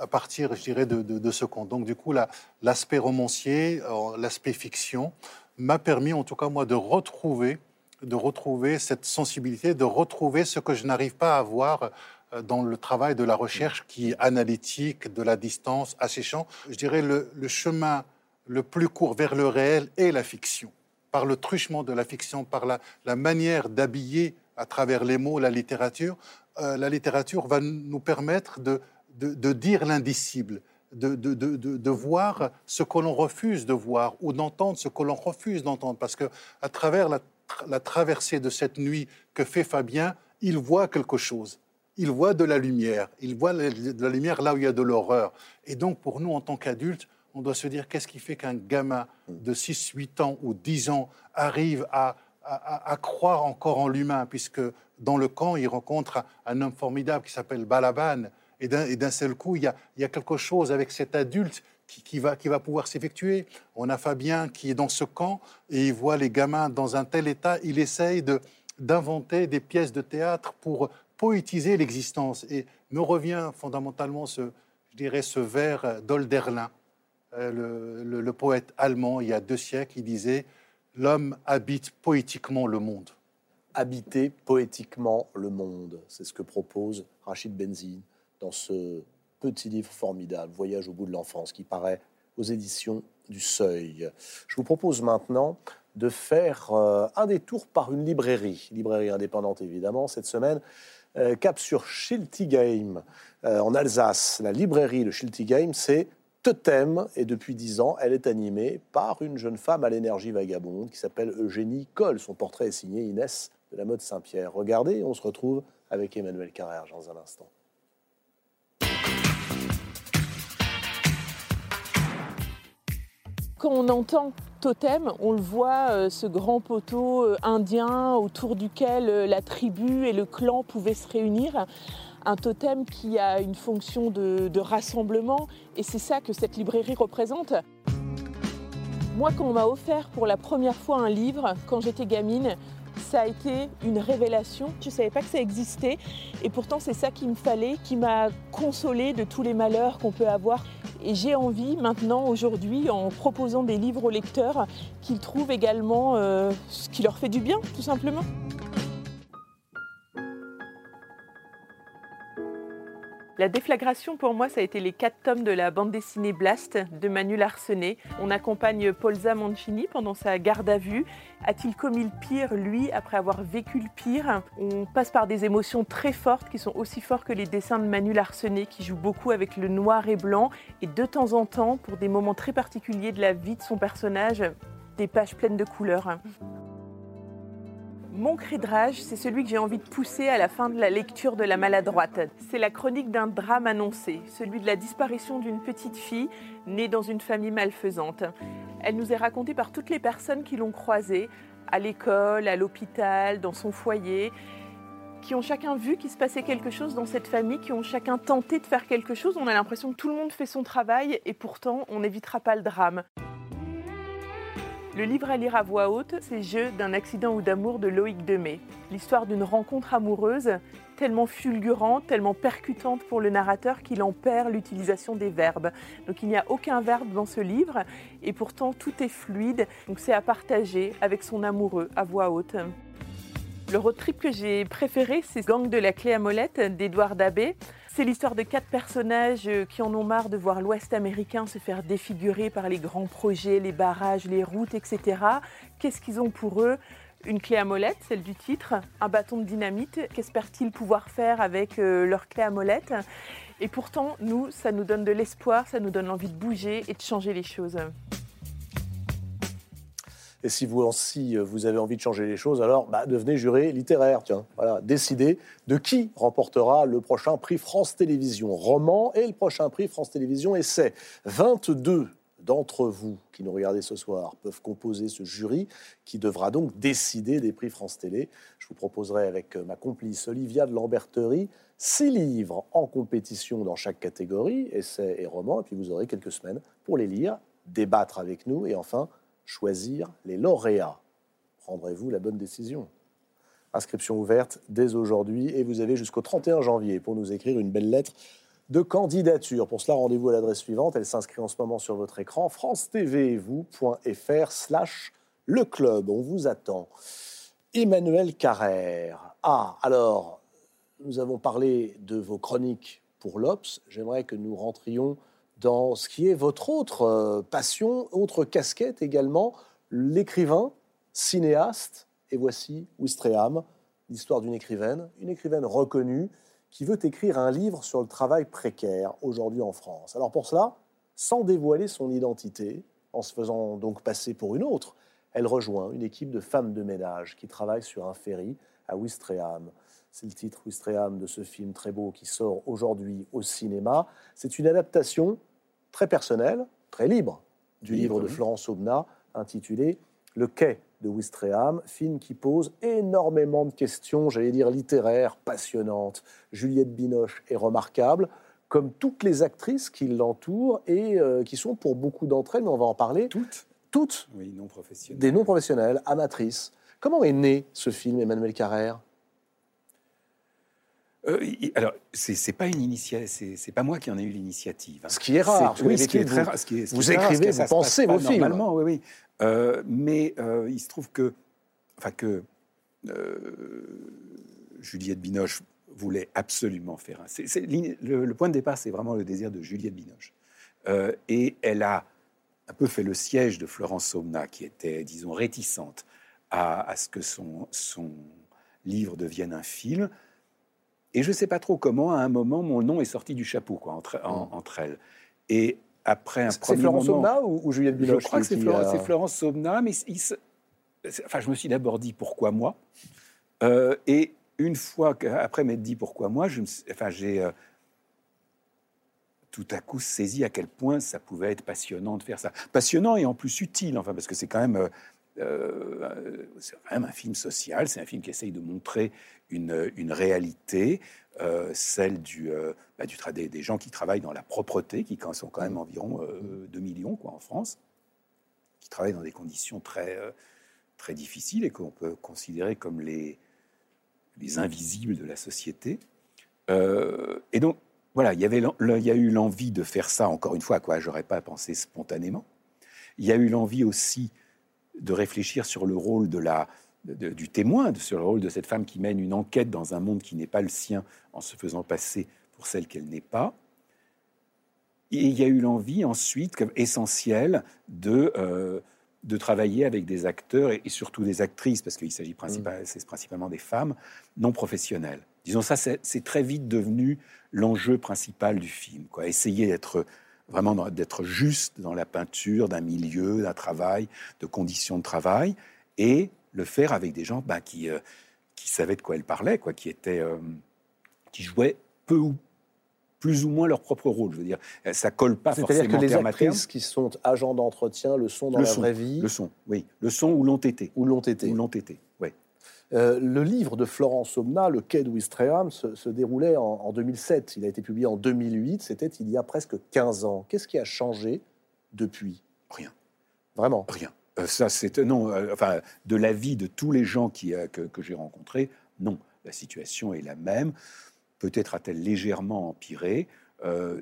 à partir, je dirais, de, ce conte. Donc, du coup, l'aspect romancier, l'aspect fiction, m'a permis, en tout cas, moi, de retrouver de retrouver cette sensibilité, de retrouver ce que je n'arrive pas à voir euh, dans le travail de la recherche qui est analytique, de la distance, asséchant. Je dirais le, le chemin le plus court vers le réel est la fiction. Par le truchement de la fiction, par la, manière d'habiller à travers les mots la littérature, euh, la littérature va nous permettre de, de, de dire l'indicible, de, de, voir ce que l'on refuse de voir ou d'entendre ce que l'on refuse d'entendre. Parce que à travers la la traversée de cette nuit que fait Fabien, il voit quelque chose. Il voit de la lumière. Il voit de la lumière là où il y a de l'horreur. Et donc, pour nous, en tant qu'adultes, on doit se dire qu'est-ce qui fait qu'un gamin de 6, 8 ans ou 10 ans arrive à, croire encore en l'humain, puisque dans le camp, il rencontre un homme formidable qui s'appelle Balaban. Et d'un seul coup, il y, a, quelque chose avec cet adulte qui, va, pouvoir s'effectuer. On a Fabien qui est dans ce camp et il voit les gamins dans un tel état, il essaye de, d'inventer des pièces de théâtre pour poétiser l'existence. Et me revient fondamentalement ce, je dirais, ce vers d'Olderlin, euh, le, le, poète allemand, il y a deux siècles, il disait L'homme habite poétiquement le monde. Habiter poétiquement le monde, c'est ce que propose Rachid Benzine dans ce petit livre formidable, Voyage au bout de l'enfance, qui paraît aux éditions du Seuil. Je vous propose maintenant de faire euh, un détour par une librairie, librairie indépendante évidemment, cette semaine, euh, cap sur Schiltigheim, euh, en Alsace. La librairie de Schiltigheim, c'est Totem, et depuis dix ans, elle est animée par une jeune femme à l'énergie vagabonde qui s'appelle Eugénie Coll. Son portrait est signé Inès de la mode Saint-Pierre. Regardez, on se retrouve avec Emmanuel Carrère dans un instant. Quand on entend totem, on le voit, euh, ce grand poteau euh, indien autour duquel euh, la tribu et le clan pouvaient se réunir. Un totem qui a une fonction de, rassemblement et c'est ça que cette librairie représente. Moi, quand on m'a offert pour la première fois un livre, quand j'étais gamine, ça a été une révélation. Je ne savais pas que ça existait et pourtant c'est ça qu'il me fallait, qui m'a consolé de tous les malheurs qu'on peut avoir. Et j'ai envie maintenant, aujourd'hui, en proposant des livres aux lecteurs, qu'ils trouvent également euh, ce qui leur fait du bien, tout simplement. La déflagration, pour moi, ça a été les quatre tomes de la bande dessinée Blast de Manu Larsenet. On accompagne Polza Mancini pendant sa garde à vue. A-t-il commis le pire, lui, après avoir vécu le pire? On passe par des émotions très fortes qui sont aussi fortes que les dessins de Manu Larsenet, qui joue beaucoup avec le noir et blanc. Et de temps en temps, pour des moments très particuliers de la vie de son personnage, des pages pleines de couleurs. Mon cri de rage, c'est celui que j'ai envie de pousser à la fin de la lecture de La Maladroite. C'est la chronique d'un drame annoncé, celui de la disparition d'une petite fille née dans une famille malfaisante. Elle nous est racontée par toutes les personnes qui l'ont croisée, à l'école, à l'hôpital, dans son foyer, qui ont chacun vu qu'il se passait quelque chose dans cette famille, qui ont chacun tenté de faire quelque chose. On a l'impression que tout le monde fait son travail et pourtant on n'évitera pas le drame. Le livre à lire à voix haute, c'est Jeux d'un accident ou d'amour de Loïc Demey. L'histoire d'une rencontre amoureuse tellement fulgurante, tellement percutante pour le narrateur qu'il en perd l'utilisation des verbes. Donc il n'y a aucun verbe dans ce livre et pourtant tout est fluide. Donc c'est à partager avec son amoureux à voix haute. Le road trip que j'ai préféré, c'est Gang de la clé à molette d'Edouard Dabé. C'est l'histoire de quatre personnages euh, qui en ont marre de voir l'Ouest américain se faire défigurer par les grands projets, les barrages, les routes, etc. Qu'est-ce qu'ils ont pour eux? Une clé à molette, celle du titre, un bâton de dynamite. Qu'espèrent-ils pouvoir faire avec euh, leur clé à molette? Et pourtant, nous, ça nous donne de l'espoir, ça nous donne l'envie de bouger et de changer les choses. Et si vous aussi euh, vous avez envie de changer les choses, alors bah, devenez juré littéraire. Tiens, voilà, décidez de qui remportera le prochain prix France Télévisions roman et le prochain prix France Télévisions essai. 22 d'entre vous qui nous regardez ce soir peuvent composer ce jury qui devra donc décider des prix France Télé. Je vous proposerai avec euh, ma complice Olivia de Lamberterie six livres en compétition dans chaque catégorie, essai et roman, et puis vous aurez quelques semaines pour les lire, débattre avec nous et enfin choisir les lauréats. Prendrez-vous la bonne décision Inscription ouverte dès aujourd'hui et vous avez jusqu'au 31 janvier pour nous écrire une belle lettre de candidature. Pour cela, rendez-vous à l'adresse suivante. Elle s'inscrit en ce moment sur votre écran france-tv-vous.fr slash le club. On vous attend. Emmanuel Carrère. Ah, alors, nous avons parlé de vos chroniques pour l'Obs. J'aimerais que nous rentrions dans ce qui est votre autre euh, passion, autre casquette également, l'écrivain, cinéaste. Et voici Ouistreham, l'histoire d'une écrivaine, une écrivaine reconnue qui veut écrire un livre sur le travail précaire aujourd'hui en France. Alors pour cela, sans dévoiler son identité, en se faisant donc passer pour une autre, elle rejoint une équipe de femmes de ménage qui travaillent sur un ferry à Ouistreham. C'est le titre Ouistreham de ce film très beau qui sort aujourd'hui au cinéma. C'est une adaptation très personnel, très libre, du livre de Florence Aubenas intitulé Le quai de Wistreham, film qui pose énormément de questions, j'allais dire littéraires, passionnantes. Juliette Binoche est remarquable, comme toutes les actrices qui l'entourent et euh, qui sont pour beaucoup d'entre elles, mais on va en parler. Toutes Toutes Oui, non professionnelles. Des non professionnelles, amatrices. Comment est né ce film, Emmanuel Carrère? Euh, alors, c'est pas une initiative, c'est pas moi qui en ai eu l'initiative. Hein. Ce qui est rare. Oui, ce qui est très rare. Vous écrivez, vous pensez vos films. Normalement, oui, oui. Euh, mais euh, il se trouve que, enfin que Juliette Binoche voulait absolument faire. Un, le, le, point de départ, c'est vraiment le désir de Juliette Binoche. et elle a un peu fait le siège de Florence Somna, qui était, disons, réticente à, à ce que son, son livre devienne un film. Et je ne sais pas trop comment, à un moment, mon nom est sorti du chapeau quoi, entre, mm. entre elles. Et après un premier Florence moment... Somna ou, ou, Juliette Binoche Je crois que c'est Florence, Florence, Somna, mais enfin, je me suis d'abord dit pourquoi moi. Euh, et une fois qu'après m'être dit pourquoi moi, je enfin, j'ai euh, tout à coup saisi à quel point ça pouvait être passionnant de faire ça. Passionnant et en plus utile, enfin, parce que c'est quand même... Euh, euh, c'est quand même un film social, c'est un film qui essaye de montrer une, une réalité, euh, celle du, euh, bah, du des, des, gens qui travaillent dans la propreté, qui sont quand même mmh. environ 2 millions quoi, en France, qui travaillent dans des conditions très, très difficiles et qu'on peut considérer comme les, les invisibles de la société. et donc, voilà, il y, avait, il y a eu l'envie de faire ça, encore une fois, à quoi j'aurais pas pensé spontanément. Il y a eu l'envie aussi de réfléchir sur le rôle de la, du témoin, sur le rôle de cette femme qui mène une enquête dans un monde qui n'est pas le sien en se faisant passer pour celle qu'elle n'est pas. Et il y a eu l'envie ensuite, comme essentielle, de, euh, de travailler avec des acteurs et, surtout des actrices, parce qu'il s'agit principalement, mmh. principalement des femmes non professionnelles. Disons ça, c'est très vite devenu l'enjeu principal du film. Quoi. Essayer d'être vraiment d'être juste dans la peinture d'un milieu, d'un travail, de conditions de travail, et le faire avec des gens bah, qui, euh, qui savaient de quoi ils parlaient, quoi, qui, étaient, euh, qui jouaient peu ou plus ou moins leur propre rôle. Je veux dire, ça colle pas forcément. C'est-à-dire que les actrices qui sont agents d'entretien le sont dans la vraie vie. Le sont, oui, le sont ou l'ont été. Ou l'ont été. Ou l'ont été, oui. Euh, le livre de Florence Omna, Le Quai de Wistreham, se, déroulait en, 2007. Il a été publié en 2008. C'était il y a presque 15 ans. Qu'est-ce qui a changé depuis? Rien. Vraiment? Rien. Euh, ça, c'est non. Euh, enfin, de la vie de tous les gens qui, que, j'ai rencontrés, non. La situation est la même. Peut-être a-t-elle légèrement empiré.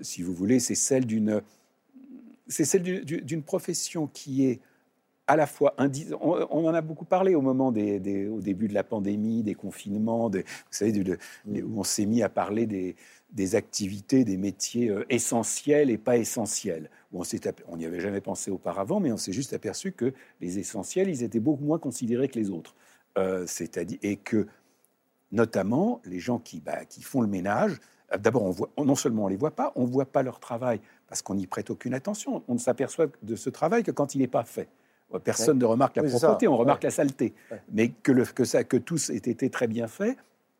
si vous voulez, c'est celle d'une, c'est celle d'une profession qui est à la fois, on, on, en a beaucoup parlé au moment des, au début de la pandémie, des confinements, vous savez, où on s'est mis à parler des, des activités, des métiers euh, essentiels et pas essentiels. on n'y avait jamais pensé auparavant, mais on s'est juste aperçu que les essentiels, ils étaient beaucoup moins considérés que les autres. Euh, c'est-à-dire et que notamment les gens qui, bah, qui font le ménage. Euh, d'abord, on voit, non seulement on les voit pas, on voit pas leur travail parce qu'on n'y prête aucune attention. On ne s'aperçoit de ce travail que quand il n'est pas fait. Personne ne remarque la propreté, on remarque la saleté. Mais que, le, que, ça, que tous ait été très bien fait,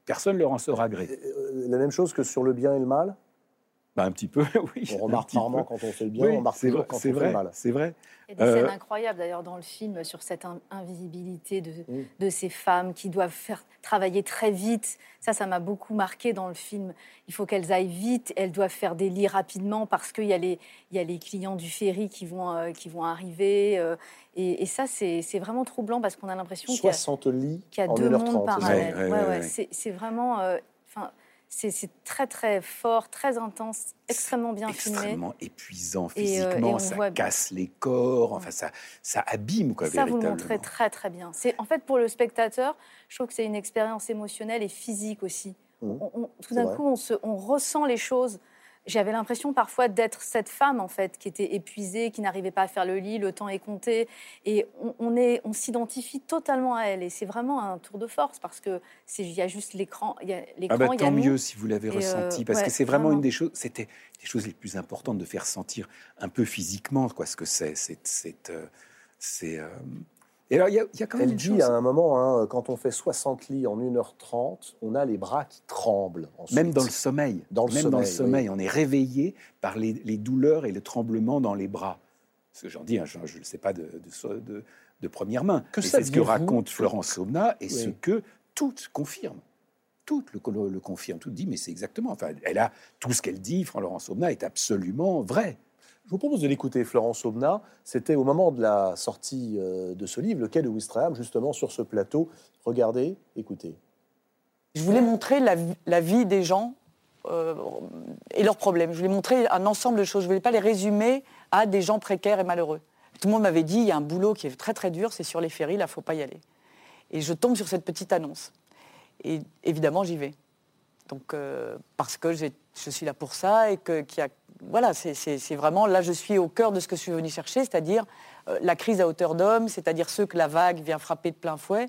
personne ne leur en sera gré. La même chose que sur le bien et le mal? Bah, un petit peu, oui. On remarque rarement quand on fait le bien, on remarque toujours quand on fait le mal. C'est vrai. Il y a des scènes euh, incroyables d'ailleurs dans le film sur cette invisibilité de, de, ces femmes qui doivent faire travailler très vite. Ça, ça m'a beaucoup marqué dans le film. Il faut qu'elles aillent vite, elles doivent faire des lits rapidement parce qu'il y, a les, il y a les clients du ferry qui vont, euh, qui vont arriver. Euh, et, ça, c'est vraiment troublant parce qu'on a l'impression qu'il y a, 60 lits qu y a deux mondes parallèles. Ouais, ouais, c'est vraiment c'est très très fort, très intense, extrêmement bien filmé. Extrêmement épuisant euh, physiquement, ça casse les corps, enfin ça, ça abîme quoi. Ça vous montrez très très bien. C'est en fait pour le spectateur, je trouve que c'est une expérience émotionnelle et physique aussi. Mmh. tout d'un coup, on, se, on ressent les choses j'avais l'impression parfois d'être cette femme en fait qui était épuisée, qui n'arrivait pas à faire le lit, le temps est compté, et on, est, on s'identifie totalement à elle. Et c'est vraiment un tour de force parce que il y a juste l'écran, il y a l'écran. Ah bah, tant mieux si vous l'avez ressenti, parce que c'est vraiment, une des choses. C'était des choses les plus importantes de faire sentir un peu physiquement quoi ce que c'est. C'est, c'est, c'est euh, et alors, il y, a quand même Elle dit à un moment, hein, quand on fait 60 lits en 1h30, on a les bras qui tremblent. Même dans le sommeil. Dans le Même sommeil, dans le sommeil, on est réveillé par les, douleurs et le tremblement dans les bras. Ce que j'en dis, hein, je ne le sais pas de, de, de, première main. Que c'est ce que raconte Florence Somna et ce que toutes confirment. Toutes le, le, confirment. Toutes dit, mais c'est exactement. Enfin, elle a tout ce qu'elle dit. Florence Somna est absolument vrai. Je vous propose de l'écouter, Florence Aubenas. C'était au moment de la sortie euh, de ce livre, Le Quai de Wistreham, justement sur ce plateau. Regardez, écoutez. Je voulais montrer la, vie des gens euh, et leurs problèmes. Je voulais montrer un ensemble de choses. Je ne voulais pas les résumer à des gens précaires et malheureux. Tout le monde m'avait dit il y a un boulot qui est très très dur, c'est sur les ferries, là, il ne faut pas y aller. Et je tombe sur cette petite annonce. Et évidemment, j'y vais. Donc, euh, parce que je suis là pour ça et qu'il y a voilà, c'est vraiment, là je suis au cœur de ce que je suis venu chercher, c'est-à-dire euh, la crise à hauteur d'homme, c'est-à-dire ceux que la vague vient frapper de plein fouet.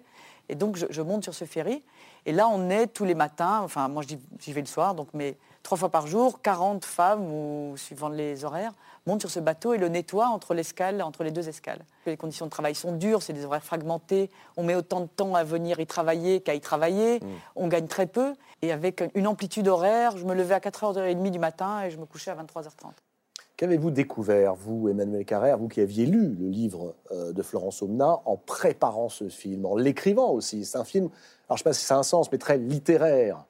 Et donc je, monte sur ce ferry. Et là on est tous les matins, enfin moi j'y vais le soir, donc mais trois fois par jour, 40 femmes, ou suivant les horaires, montent sur ce bateau et le nettoient entre l'escale, entre les deux escales. Les conditions de travail sont dures, c'est des horaires fragmentés, on met autant de temps à venir y travailler qu'à y travailler, mm. on gagne très peu, et avec une amplitude horaire, je me levais à 4h30 du matin et je me couchais à 23h30. Qu'avez-vous découvert, vous, Emmanuel Carrère, vous qui aviez lu le livre euh, de Florence Omna, en préparant ce film, en l'écrivant aussi? C'est un film, alors je ne sais pas si ça a un sens, mais très littéraire.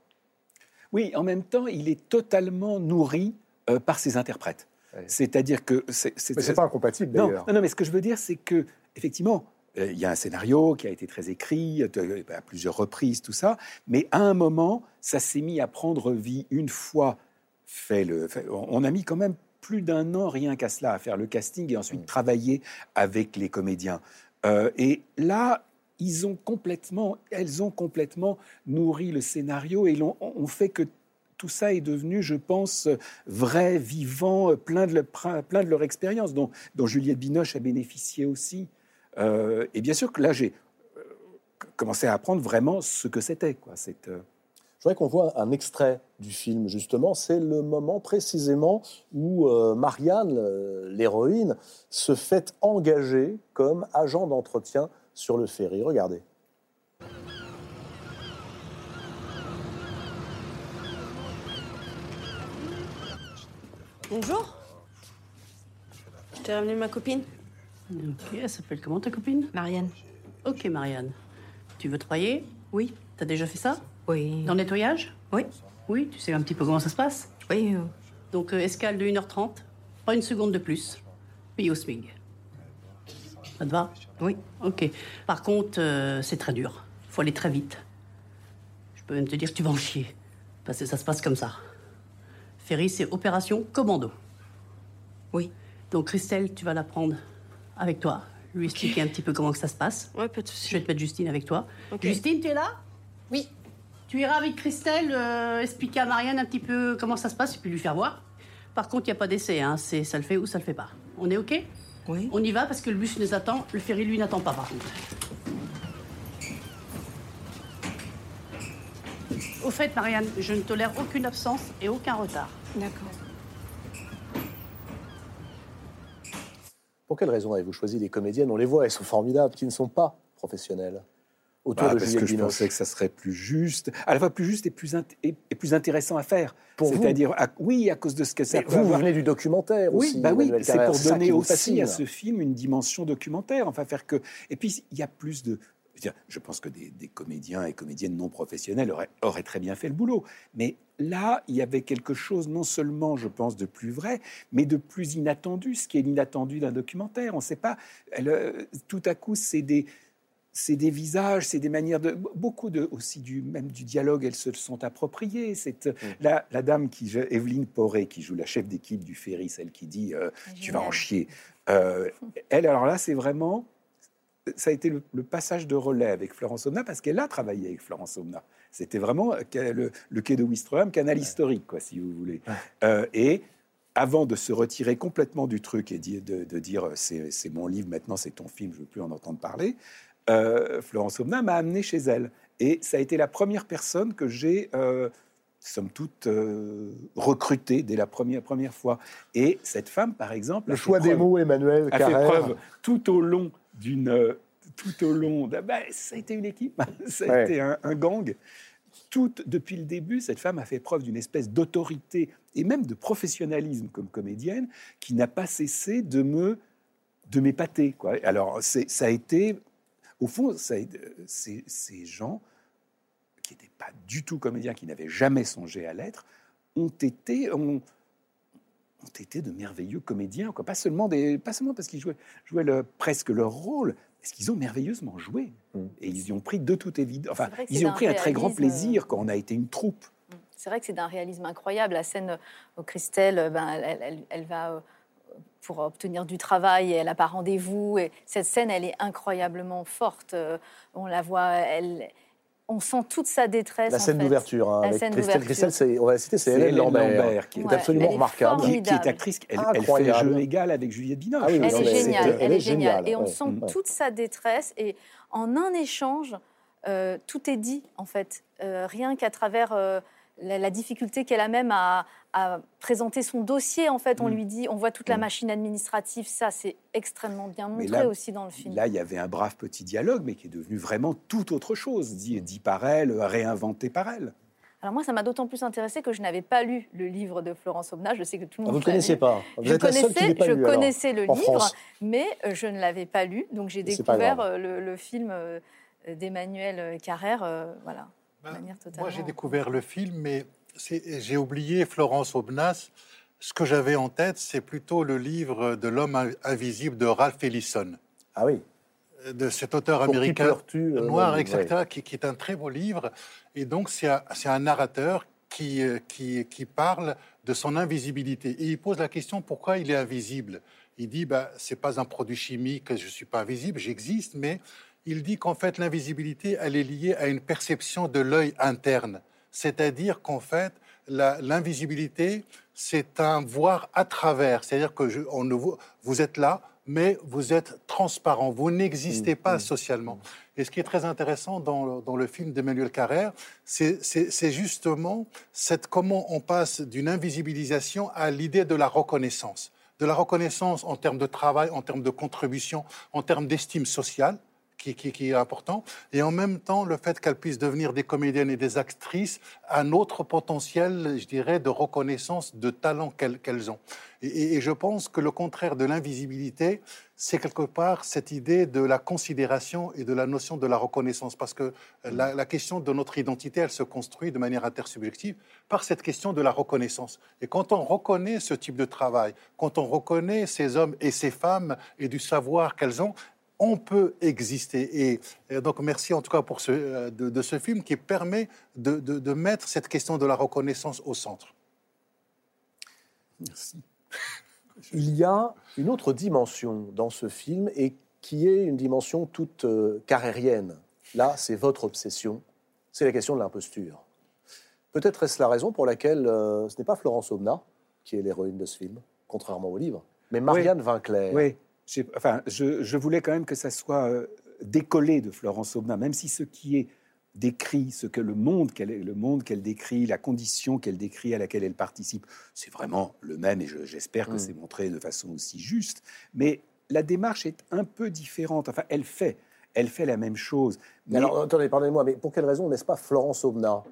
Oui, en même temps, il est totalement nourri euh, par ses interprètes. C'est-à-dire que c'est. C'est pas incompatible d'ailleurs. Non, non, mais ce que je veux dire, c'est que effectivement, euh, il y a un scénario qui a été très écrit euh, à plusieurs reprises, tout ça, mais à un moment, ça s'est mis à prendre vie une fois fait le. on a mis quand même plus d'un an rien qu'à cela, à faire le casting et ensuite mm. travailler avec les comédiens. Euh, et là, ils ont complètement, elles ont complètement nourri le scénario et ont fait que tout ça est devenu, je pense, vrai, vivant, plein de, leur expérience, dont, Juliette Binoche a bénéficié aussi. Euh, et bien sûr que là, j'ai euh, commencé à apprendre vraiment ce que c'était. Quoi. Euh, Je voudrais qu'on voit un extrait du film, justement. C'est le moment précisément où Marianne, l'héroïne, se fait engager comme agent d'entretien sur le ferry. Regardez. Bonjour. Je t'ai ramené ma copine. Ok, elle s'appelle comment ta copine? Marianne. Ok, Marianne. Tu veux travailler Oui. T'as déjà fait ça? Oui. Dans le nettoyage? Oui. Oui, tu sais un petit peu comment ça se passe? Oui. Donc, euh, escale de 1h30, pas une seconde de plus, puis au SMIG. Ça te va? Oui. Ok. Par contre, euh, c'est très dur. Faut aller très vite. Je peux même te dire que tu vas en chier. Parce que ça se passe comme ça. Ferry, c'est opération commando. Oui. Donc Christelle, tu vas la prendre avec toi lui expliquer un petit peu comment que ça se passe. Ouais, pas de Je souci. vais te mettre Justine avec toi. Justine, tu es là? Oui. Tu iras avec Christelle euh, expliquer à Marianne un petit peu comment ça se passe et puis lui faire voir. Par contre, il n'y a pas d'essai, hein. c'est ça le fait ou ça le fait pas. On est OK? Oui. On y va parce que le bus nous attend, le ferry lui n'attend pas par contre. Au fait, Marianne, je ne tolère aucune absence et aucun retard. D'accord. Pour quelle raison avez-vous choisi des comédiennes? On les voit, elles sont formidables, qui ne sont pas professionnelles. Autour Bah, de parce Juliette que je Binoche. pensais que ça serait plus juste, à la fois plus juste et plus, int- et, et plus intéressant à faire. Pour vous C'est-à-dire, oui, à cause de ce que ça peut vous, venez du documentaire Oui, aussi. bah oui, c'est pour donner aussi à ce film une dimension documentaire. Enfin, faire que. Et puis, il y a plus de. Je pense que des, des comédiens et comédiennes non professionnels auraient, auraient très bien fait le boulot. Mais là, il y avait quelque chose, non seulement, je pense, de plus vrai, mais de plus inattendu. Ce qui est l'inattendu d'un documentaire. On ne sait pas. elle, euh, tout à coup, c'est des. C'est des visages, c'est des manières de beaucoup de aussi du même du dialogue. Elles se sont appropriées. C'est Mm. euh, la, la dame qui Evelyne Poré qui joue la chef d'équipe du ferry, celle qui dit euh, tu vas en chier. Euh, elle, alors là, c'est vraiment. Ça a été le, le passage de relais avec Florence Omna parce qu'elle a travaillé avec Florence Omna. C'était vraiment euh, le, le quai de Wistreham, canal historique, quoi, si vous voulez. Euh, et avant de se retirer complètement du truc et de, de dire euh, c'est mon livre, maintenant c'est ton film, je veux plus en entendre parler, euh, Florence Omna m'a amené chez elle. Et ça a été la première personne que j'ai, euh, somme toute, euh, recrutée dès la première, première fois. Et cette femme, par exemple, Le fait choix des mots, Emmanuel a fait Carrère. preuve tout au long d'une euh, tout au long d'un- ben, ça a été une équipe ça a Ouais. été un, un gang tout depuis le début cette femme a fait preuve d'une espèce d'autorité et même de professionnalisme comme comédienne qui n'a pas cessé de me de m'épater quoi alors c'est ça a été au fond ça a été- ces, ces gens qui n'étaient pas du tout comédiens qui n'avaient jamais songé à l'être ont été ont, ont été de merveilleux comédiens, quoi. Pas seulement des, pas seulement parce qu'ils jouaient, jouaient le- presque leur rôle, parce qu'ils ont merveilleusement joué. Mm. Et ils y ont pris de toute évidence. Enfin, ils y ont pris un très grand euh, plaisir quand on a été une troupe. C'est vrai que c'est d'un réalisme incroyable. La scène où Christelle, euh, ben, elle, elle- elle va euh, pour obtenir du travail et elle n'a pas rendez-vous. Et cette scène, elle est incroyablement forte. Euh, On la voit, elle, on sent toute sa détresse. La scène d'ouverture, hein, La avec scène Christelle. d'ouverture. Christelle, c'est, on va la citer, c'est Hélène Hélène Lambert, Lambert, qui est Ouais, absolument elle est remarquable. Qui, qui est actrice, elle, elle fait Incroyable. jeu égal avec Juliette Binoche. Ah oui, Elle non, est géniale, elle est géniale. Et on ouais. sent Ouais. toute sa détresse. Et en un échange, euh, tout est dit, en fait. Euh, rien qu'à travers euh, la, la difficulté qu'elle a même à, à présenter son dossier, en fait, on Mm. lui dit, on voit toute la Mm. machine administrative. Ça, c'est extrêmement bien montré là- aussi dans le film. Là, il y avait un brave petit dialogue, mais qui est devenu vraiment tout autre chose, dit, dit par elle, réinventé par elle. Alors moi, ça m'a d'autant plus intéressé que je n'avais pas lu le livre de Florence Aubenas. Je sais que tout le Ah, monde vous ne l'a lu. pas. Vous je êtes la seule qui connaissais, l'ait pas je lu, alors, connaissais le livre, France. mais euh, je ne l'avais pas lu. Donc j'ai découvert euh, le, le film euh, d'Emmanuel Carrère, euh, voilà, de Ben, manière totalement. Moi, j'ai découvert le film, mais j'ai oublié Florence Aubenas. Ce que j'avais en tête, c'est plutôt le livre de l'homme in- invisible de Ralph Ellison, Ah oui. de cet auteur Pour américain euh, noir, ouais. etc., qui, qui est un très beau livre. Et donc, c'est un, narrateur qui, euh, qui, qui parle de son invisibilité. Et il pose la question pourquoi il est invisible? Il dit bah, c'est pas un produit chimique, je suis pas invisible, j'existe, mais il dit qu'en fait, l'invisibilité, elle est liée à une perception de l'œil interne. C'est-à-dire qu'en fait, l'invisibilité, c'est un voir à travers. C'est-à-dire que je, on ne vous, vous êtes là, mais vous êtes transparent. Vous n'existez Mmh, pas mmh. socialement. Et ce qui est très intéressant dans le, dans le film d'Emmanuel Carrère, c'est justement cette, comment on passe d'une invisibilisation à l'idée de la reconnaissance. De la reconnaissance en termes de travail, en termes de contribution, en termes d'estime sociale, qui, est important, et en même temps le fait qu'elles puissent devenir des comédiennes et des actrices, un autre potentiel, je dirais, de reconnaissance de talent qu'elles ont. Et je pense que le contraire de l'invisibilité, c'est quelque part cette idée de la considération et de la notion de la reconnaissance, parce que la, la question de notre identité, elle se construit de manière intersubjective par cette question de la reconnaissance. Et quand on reconnaît ce type de travail, quand on reconnaît ces hommes et ces femmes et du savoir qu'elles ont, on peut exister. Et, et donc, merci en tout cas pour ce, euh, de, de ce film qui permet de, de- de mettre cette question de la reconnaissance au centre. Merci. Il y a une autre dimension dans ce film et qui est une dimension toute euh, carrérienne. Là, c'est votre obsession, c'est la question de l'imposture. Peut-être est-ce la raison pour laquelle euh, ce n'est pas Florence Aubenas qui est l'héroïne de ce film, contrairement au livre, mais Marianne Vinclair. Oui, j'ai- enfin, je, je voulais quand même que ça soit euh, décollé de Florence Aubenas, même si ce qui est décrit, ce que le monde qu'elle le monde qu'elle décrit, la condition qu'elle décrit à laquelle elle participe, c'est vraiment le même et je- j'espère que Mm. c'est montré de façon aussi juste. Mais la démarche est un peu différente. Enfin, elle fait, elle fait la même chose. Mais alors, attendez, pardonnez-moi, mais pour quelle raison n'est-ce pas Florence Aubenas,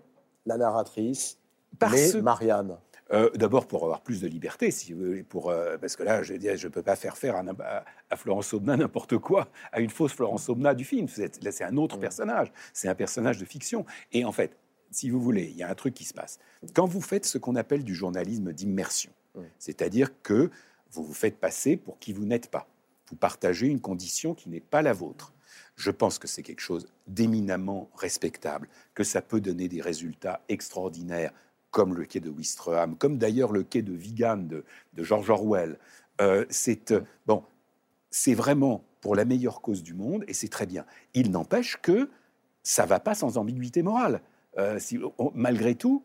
la narratrice, Parce mais Marianne? Euh, D'abord pour avoir plus de liberté, si vous voulez, pour, euh, parce que là, je ne je peux pas faire faire à, n'im- à- à Florence Aubenas n'importe quoi, à une fausse Florence Aubenas du film. Là, c'est un autre personnage, c'est un personnage de fiction. Et en fait, si vous voulez, il y a un truc qui se passe. Quand vous faites ce qu'on appelle du journalisme d'immersion, Mm. c'est-à-dire que vous vous faites passer pour qui vous n'êtes pas, vous partagez une condition qui n'est pas la vôtre. Je pense que c'est quelque chose d'éminemment respectable, que ça peut donner des résultats extraordinaires, comme le quai de Wistreham, comme d'ailleurs le quai de Vigan de, George Orwell. Euh, c'est euh, bon, c'est vraiment pour la meilleure cause du monde et c'est très bien. Il n'empêche que ça va pas sans ambiguïté morale. Euh, si, on- malgré tout,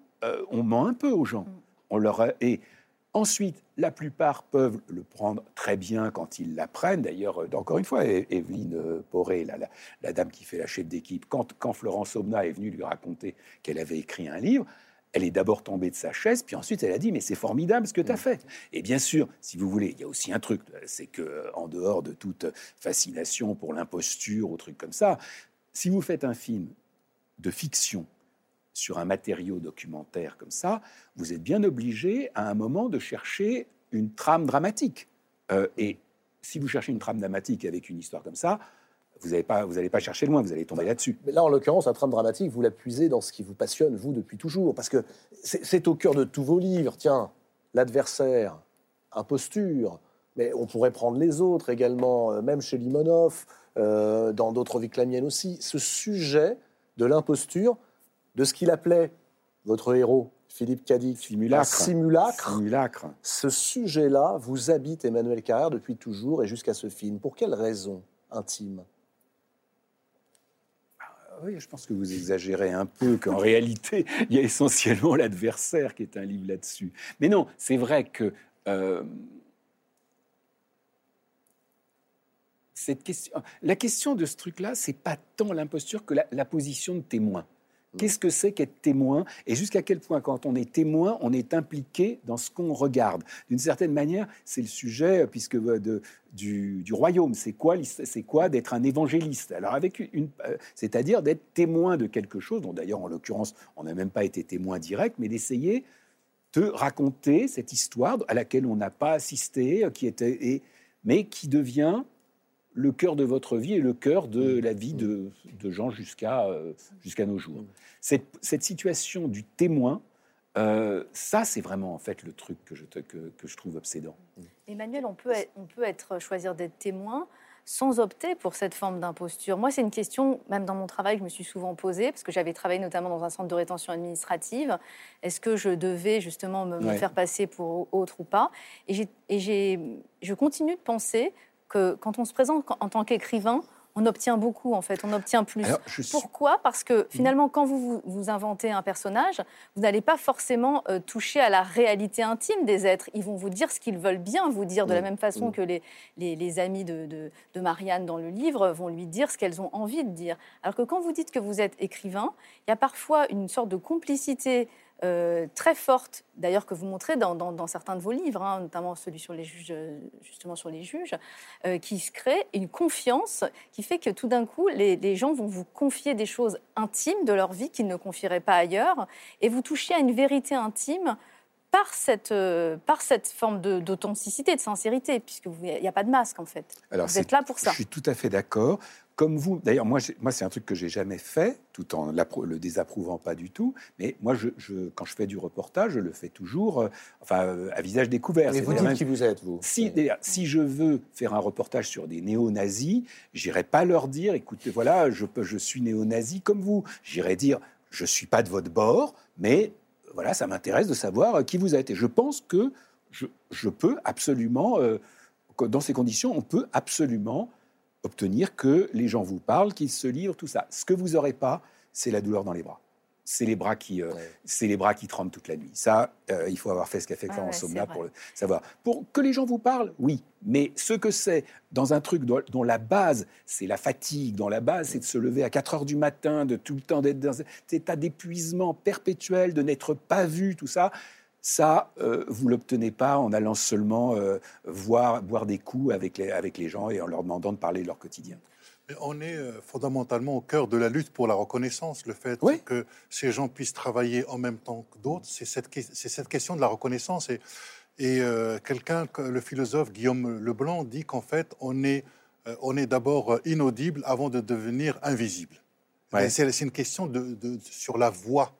on ment un peu aux gens. On leur et ensuite, la plupart peuvent le prendre très bien quand ils l'apprennent. D'ailleurs, encore une fois, Evelyne Poré, la, dame qui fait la chef d'équipe, quand, quand Florence Aubenas est venue lui raconter qu'elle avait écrit un livre, elle est d'abord tombée de sa chaise, puis ensuite elle a dit mais c'est formidable ce que tu as fait. Et bien sûr, si vous voulez, il y a aussi un truc, c'est que euh, en dehors de toute fascination pour l'imposture ou trucs comme ça, si vous faites un film de fiction sur un matériau documentaire comme ça, vous êtes bien obligé à un moment de chercher une trame dramatique. Euh, et si vous cherchez une trame dramatique avec une histoire comme ça, vous n'allez pas, chercher loin, vous allez tomber là-dessus. Mais là, en l'occurrence, un trame dramatique, vous l'appuisez dans ce qui vous passionne, vous, depuis toujours. Parce que c'est au cœur de tous vos livres. Tiens, l'adversaire, imposture. Mais on pourrait prendre les autres également, euh, même chez Limonov, euh, dans d'autres vies que la mienne aussi. Ce sujet de l'imposture, de ce qu'il appelait votre héros, Philippe Cadic, Simulacre. un simulacre. Simulacre. Ce sujet-là vous habite Emmanuel Carrère depuis toujours et jusqu'à ce film. Pour quelle raison intime? Oui, je pense que vous exagérez un peu, qu'en réalité, il y a essentiellement l'adversaire qui est un livre là-dessus. Mais non, c'est vrai que euh, cette question, la question de ce truc-là, c'est pas tant l'imposture que la, la position de témoin. Qu'est-ce que c'est qu'être témoin Et jusqu'à quel point, quand on est témoin, on est impliqué dans ce qu'on regarde? D'une certaine manière, c'est le sujet, puisque euh, de, du, du royaume, c'est quoi, c'est quoi d'être un évangéliste? Alors, avec une, euh, c'est-à-dire d'être témoin de quelque chose, dont d'ailleurs, en l'occurrence, on n'a même pas été témoin direct, mais d'essayer de raconter cette histoire à laquelle on n'a pas assisté, euh, qui était, et, mais qui devient le cœur de votre vie et le cœur de la vie de, de gens jusqu'à euh, jusqu'à nos jours. Cette, cette situation du témoin, euh, ça, c'est vraiment en fait le truc que je, te- que, que je trouve obsédant. Emmanuel, on peut être, on peut être choisir d'être témoin sans opter pour cette forme d'imposture. Moi, c'est une question, même dans mon travail, je me suis souvent posée, parce que j'avais travaillé notamment dans un centre de rétention administrative. Est-ce que je devais justement me, faire passer pour autre ou pas? Et, j'ai- et j'ai- je continue de penser que quand on se présente en tant qu'écrivain, on obtient beaucoup, en fait, on obtient plus. Alors, je suis- Pourquoi? Parce que finalement, quand vous, vous inventez un personnage, vous n'allez pas forcément euh, toucher à la réalité intime des êtres. Ils vont vous dire ce qu'ils veulent bien vous dire, de la Mm. même façon Mm. que les, les, les amis de, de- de Marianne dans le livre vont lui dire ce qu'elles ont envie de dire. Alors que quand vous dites que vous êtes écrivain, il y a parfois une sorte de complicité euh, très forte, d'ailleurs que vous montrez dans, dans- dans certains de vos livres, hein, notamment celui sur les juges, euh, justement sur les juges, euh, qui se crée une confiance qui fait que tout d'un coup, les, les gens vont vous confier des choses intimes de leur vie qu'ils ne confieraient pas ailleurs, et vous touchez à une vérité intime par cette, euh, par cette forme de- d'authenticité, de, sincérité, puisque vous- il n'y a pas de masque en fait. Alors, vous êtes là pour ça. Je suis tout à fait d'accord. Comme vous, d'ailleurs, moi, moi c'est un truc que j'ai jamais fait, tout en le désapprouvant pas du tout. Mais moi, je, je- quand je fais du reportage, je le fais toujours, euh, enfin, euh, à visage découvert. Mais vous dites même- qui vous êtes, vous Si, si je veux faire un reportage sur des néo-nazis, j'irai pas leur dire, écoutez, voilà, je, je suis néo-nazi comme vous. J'irai dire, je suis pas de votre bord, mais voilà, ça m'intéresse de savoir euh, qui vous êtes. Et je pense que je, je peux absolument, euh, dans ces conditions, on peut absolument obtenir que les gens vous parlent, qu'ils se livrent, tout ça. Ce que vous n'aurez pas, c'est la douleur dans les bras. C'est les bras qui, euh, c'est les bras qui tremblent toute la nuit. Ça, euh, il faut avoir fait ce qu'a fait Ah Florence ouais, Somna pour le savoir. Pour que les gens vous parlent, oui. Mais ce que c'est dans un truc dont, dont la base, c'est la fatigue, dont la base, c'est de se lever à 4 heures du matin, de tout le temps d'être dans cet état d'épuisement perpétuel, de n'être pas vu, tout ça. Ça, euh, vous l'obtenez pas en allant seulement euh, voir, boire des coups avec les, avec les gens et en leur demandant de parler de leur quotidien. Mais on est euh, fondamentalement au cœur de la lutte pour la reconnaissance. Le fait Oui. que ces gens puissent travailler en même temps que d'autres, c'est cette, cette question de la reconnaissance. Et, et euh, quelqu'un, que- le philosophe Guillaume Leblanc, dit qu'en fait, on est, on est d'abord inaudible avant de devenir invisible. Ouais. C'est une question de, de- sur la voix.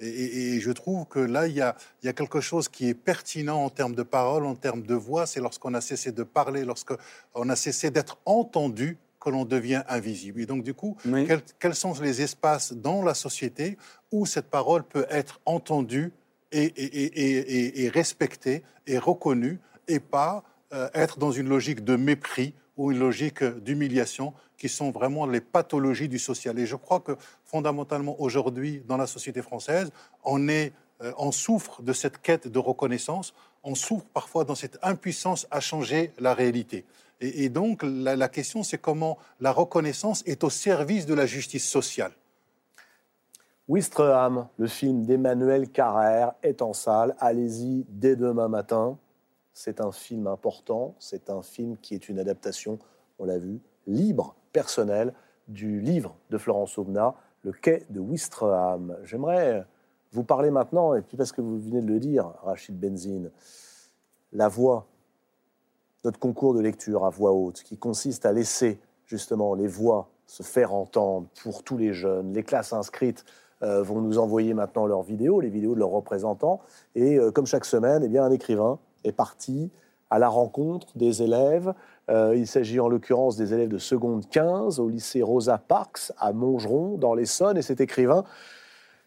Et, et- et je trouve que là, il y, a, il y a quelque chose qui est pertinent en termes de parole, en termes de voix. C'est lorsqu'on a cessé de parler, lorsqu'on a cessé d'être entendu que l'on devient invisible. Et donc, du coup, Oui. quels, quels sont les espaces dans la société où cette parole peut être entendue et respectée et reconnue et pas euh, être dans une logique de mépris ou une logique d'humiliation qui sont vraiment les pathologies du social. Et je crois que fondamentalement aujourd'hui, dans la société française, on, est, euh, on souffre de cette quête de reconnaissance, on souffre parfois dans cette impuissance à changer la réalité. Et, donc la, la question, c'est comment la reconnaissance est au service de la justice sociale. Wistreham, le film d'Emmanuel Carrère, est en salle. Allez-y dès demain matin. C'est un film important. C'est un film qui est une adaptation, on l'a vu, libre, personnelle, du livre de Florence Aubenas, Le quai de Wistreham. J'aimerais vous parler maintenant, et puis parce que vous venez de le dire, Rachid Benzine, la voix, notre concours de lecture à voix haute, qui consiste à laisser justement les voix se faire entendre pour tous les jeunes. Les classes inscrites euh, vont nous envoyer maintenant leurs vidéos, les vidéos de leurs représentants. Et euh, comme chaque semaine, eh bien, un écrivain est parti à la rencontre des élèves. Euh, il s'agit en l'occurrence des élèves de seconde 15 au lycée Rosa Parks à Montgeron, dans l'Essonne. Et cet écrivain,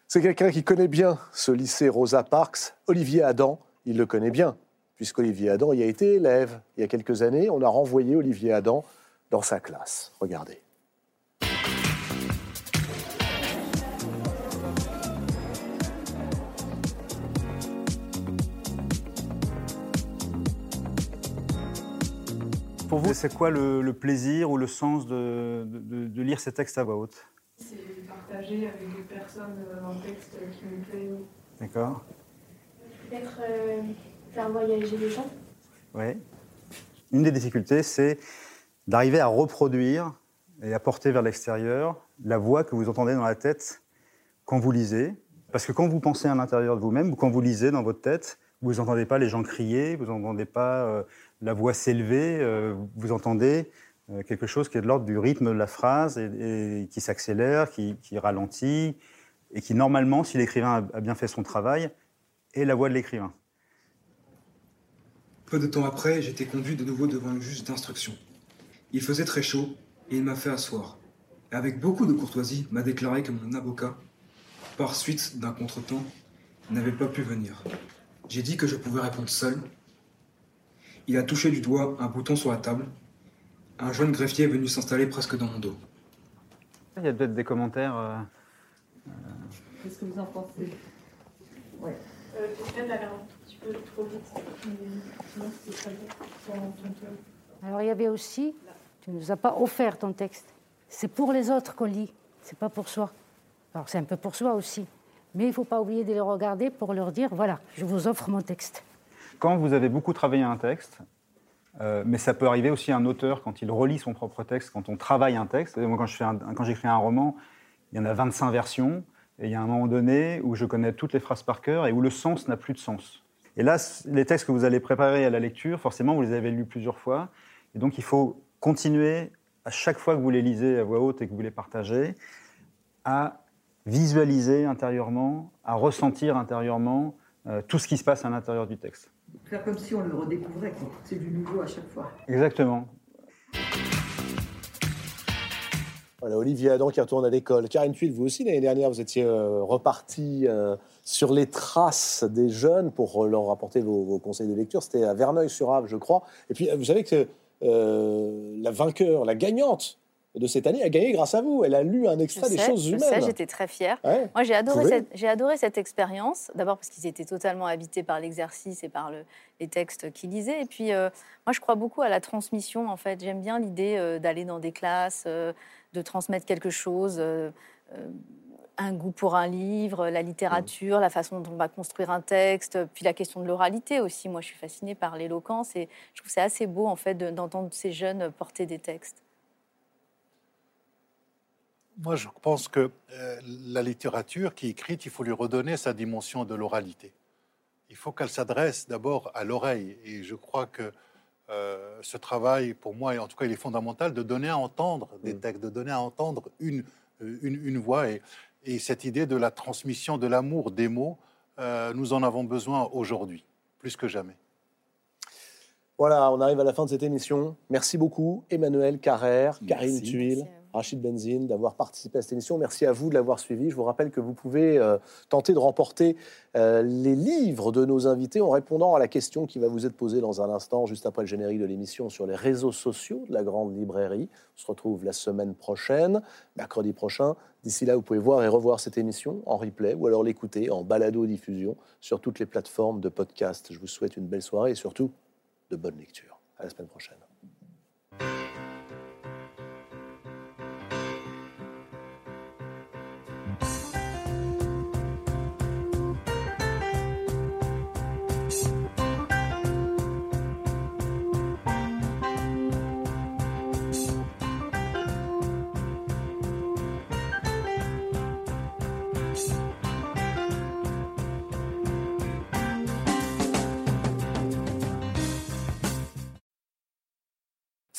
c'est quelqu'un qui connaît bien ce lycée Rosa Parks, Olivier Adam. Il le connaît bien, puisqu'Olivier Adam y a été élève. Il y a quelques années, on a renvoyé Olivier Adam dans sa classe. Regardez. Pour vous, c'est quoi le, le plaisir ou le sens de, de- de lire ces textes à voix haute? C'est partager avec des personnes un texte qui me plaît. D'accord Peut-être euh, faire voyager les gens. Oui. Une des difficultés, c'est d'arriver à reproduire et à porter vers l'extérieur la voix que vous entendez dans la tête quand vous lisez. Parce que quand vous pensez à l'intérieur de vous-même, ou quand vous lisez dans votre tête, vous n'entendez pas les gens crier, vous n'entendez pas euh, la voix s'élever, euh, vous entendez euh, quelque chose qui est de l'ordre du rythme de la phrase et, qui s'accélère, qui, ralentit, et qui normalement, si l'écrivain a- a bien fait son travail, est la voix de l'écrivain. Peu de temps après, j'étais conduit de nouveau devant le juge d'instruction. Il faisait très chaud et il m'a fait asseoir. Et avec beaucoup de courtoisie, m'a déclaré que mon avocat, par suite d'un contretemps, n'avait pas pu venir. J'ai dit que je pouvais répondre seul. Il a touché du doigt un bouton sur la table. Un jeune greffier est venu s'installer presque dans mon dos. Il y a peut-être des commentaires. euh, Qu'est-ce que vous en pensez? Ouais. Euh, Peut-être aller un petit peu trop vite. Mais sinon, c'est très bien pour ton tour. Alors il y avait aussi, tu ne nous as pas offert ton texte. C'est pour les autres qu'on lit, c'est pas pour soi. Alors c'est un peu pour soi aussi. Mais il ne faut pas oublier de les regarder pour leur dire, voilà, je vous offre mon texte. Quand vous avez beaucoup travaillé un texte, euh, mais ça peut arriver aussi à un auteur quand il relit son propre texte, quand on travaille un texte. Moi, quand je fais un- j'écris un roman, il y en a 25 versions, et il y a un moment donné où je connais toutes les phrases par cœur et où le sens n'a plus de sens. Et là, les textes que vous allez préparer à la lecture, forcément, vous les avez lus plusieurs fois, et donc il faut continuer à chaque fois que vous les lisez à voix haute et que vous les partagez, à visualiser intérieurement, à ressentir intérieurement euh, tout ce qui se passe à l'intérieur du texte. Faire comme si on le redécouvrait. C'est du nouveau à chaque fois. Exactement. Voilà, Olivier Adam qui retourne à l'école. Karine Tuile, vous aussi, l'année dernière, vous étiez euh, reparti euh, sur les traces des jeunes pour euh, leur apporter vos, vos conseils de lecture. C'était à Verneuil-sur-Ave, je crois. Et puis, euh, vous savez que euh, la vainqueur, la gagnante de cette année, a gagné grâce à vous. Elle a lu un extrait des choses je humaines. sais, j'étais très fière. Ouais. Moi, j'ai adoré, cette, j'ai adoré cette expérience. D'abord parce qu'ils étaient totalement habités par l'exercice et par le- les textes qu'ils lisaient. Et puis, euh, moi, je crois beaucoup à la transmission. En fait, j'aime bien l'idée euh, d'aller dans des classes, euh, de transmettre quelque chose. un goût pour un livre, la littérature, la façon dont on va construire un texte, puis la question de l'oralité aussi. Moi, je suis fascinée par l'éloquence et je trouve que c'est assez beau en fait de- d'entendre ces jeunes porter des textes. Moi, je pense que euh, la littérature qui est écrite, il faut lui redonner sa dimension de l'oralité. Il faut qu'elle s'adresse d'abord à l'oreille. Et je crois que euh, ce travail, pour moi, et en tout cas, il est fondamental de donner à entendre des textes, de donner à entendre une, euh, une, une voix. Et, et cette idée de la transmission de l'amour des mots, euh, nous en avons besoin aujourd'hui, plus que jamais. Voilà, on arrive à la fin de cette émission. Merci beaucoup, Emmanuel Carrère, Karine Merci. Tuile, Rachid Benzine, d'avoir participé à cette émission. Merci à vous de l'avoir suivi. Je vous rappelle que vous pouvez euh, tenter de remporter euh, les livres de nos invités en répondant à la question qui va vous être posée dans un instant, juste après le générique de l'émission, sur les réseaux sociaux de la Grande Librairie. On se retrouve la semaine prochaine, mercredi prochain. D'ici là, vous pouvez voir et revoir cette émission en replay ou alors l'écouter en balado-diffusion sur toutes les plateformes de podcast. Je vous souhaite une belle soirée et surtout de bonnes lectures. À la semaine prochaine.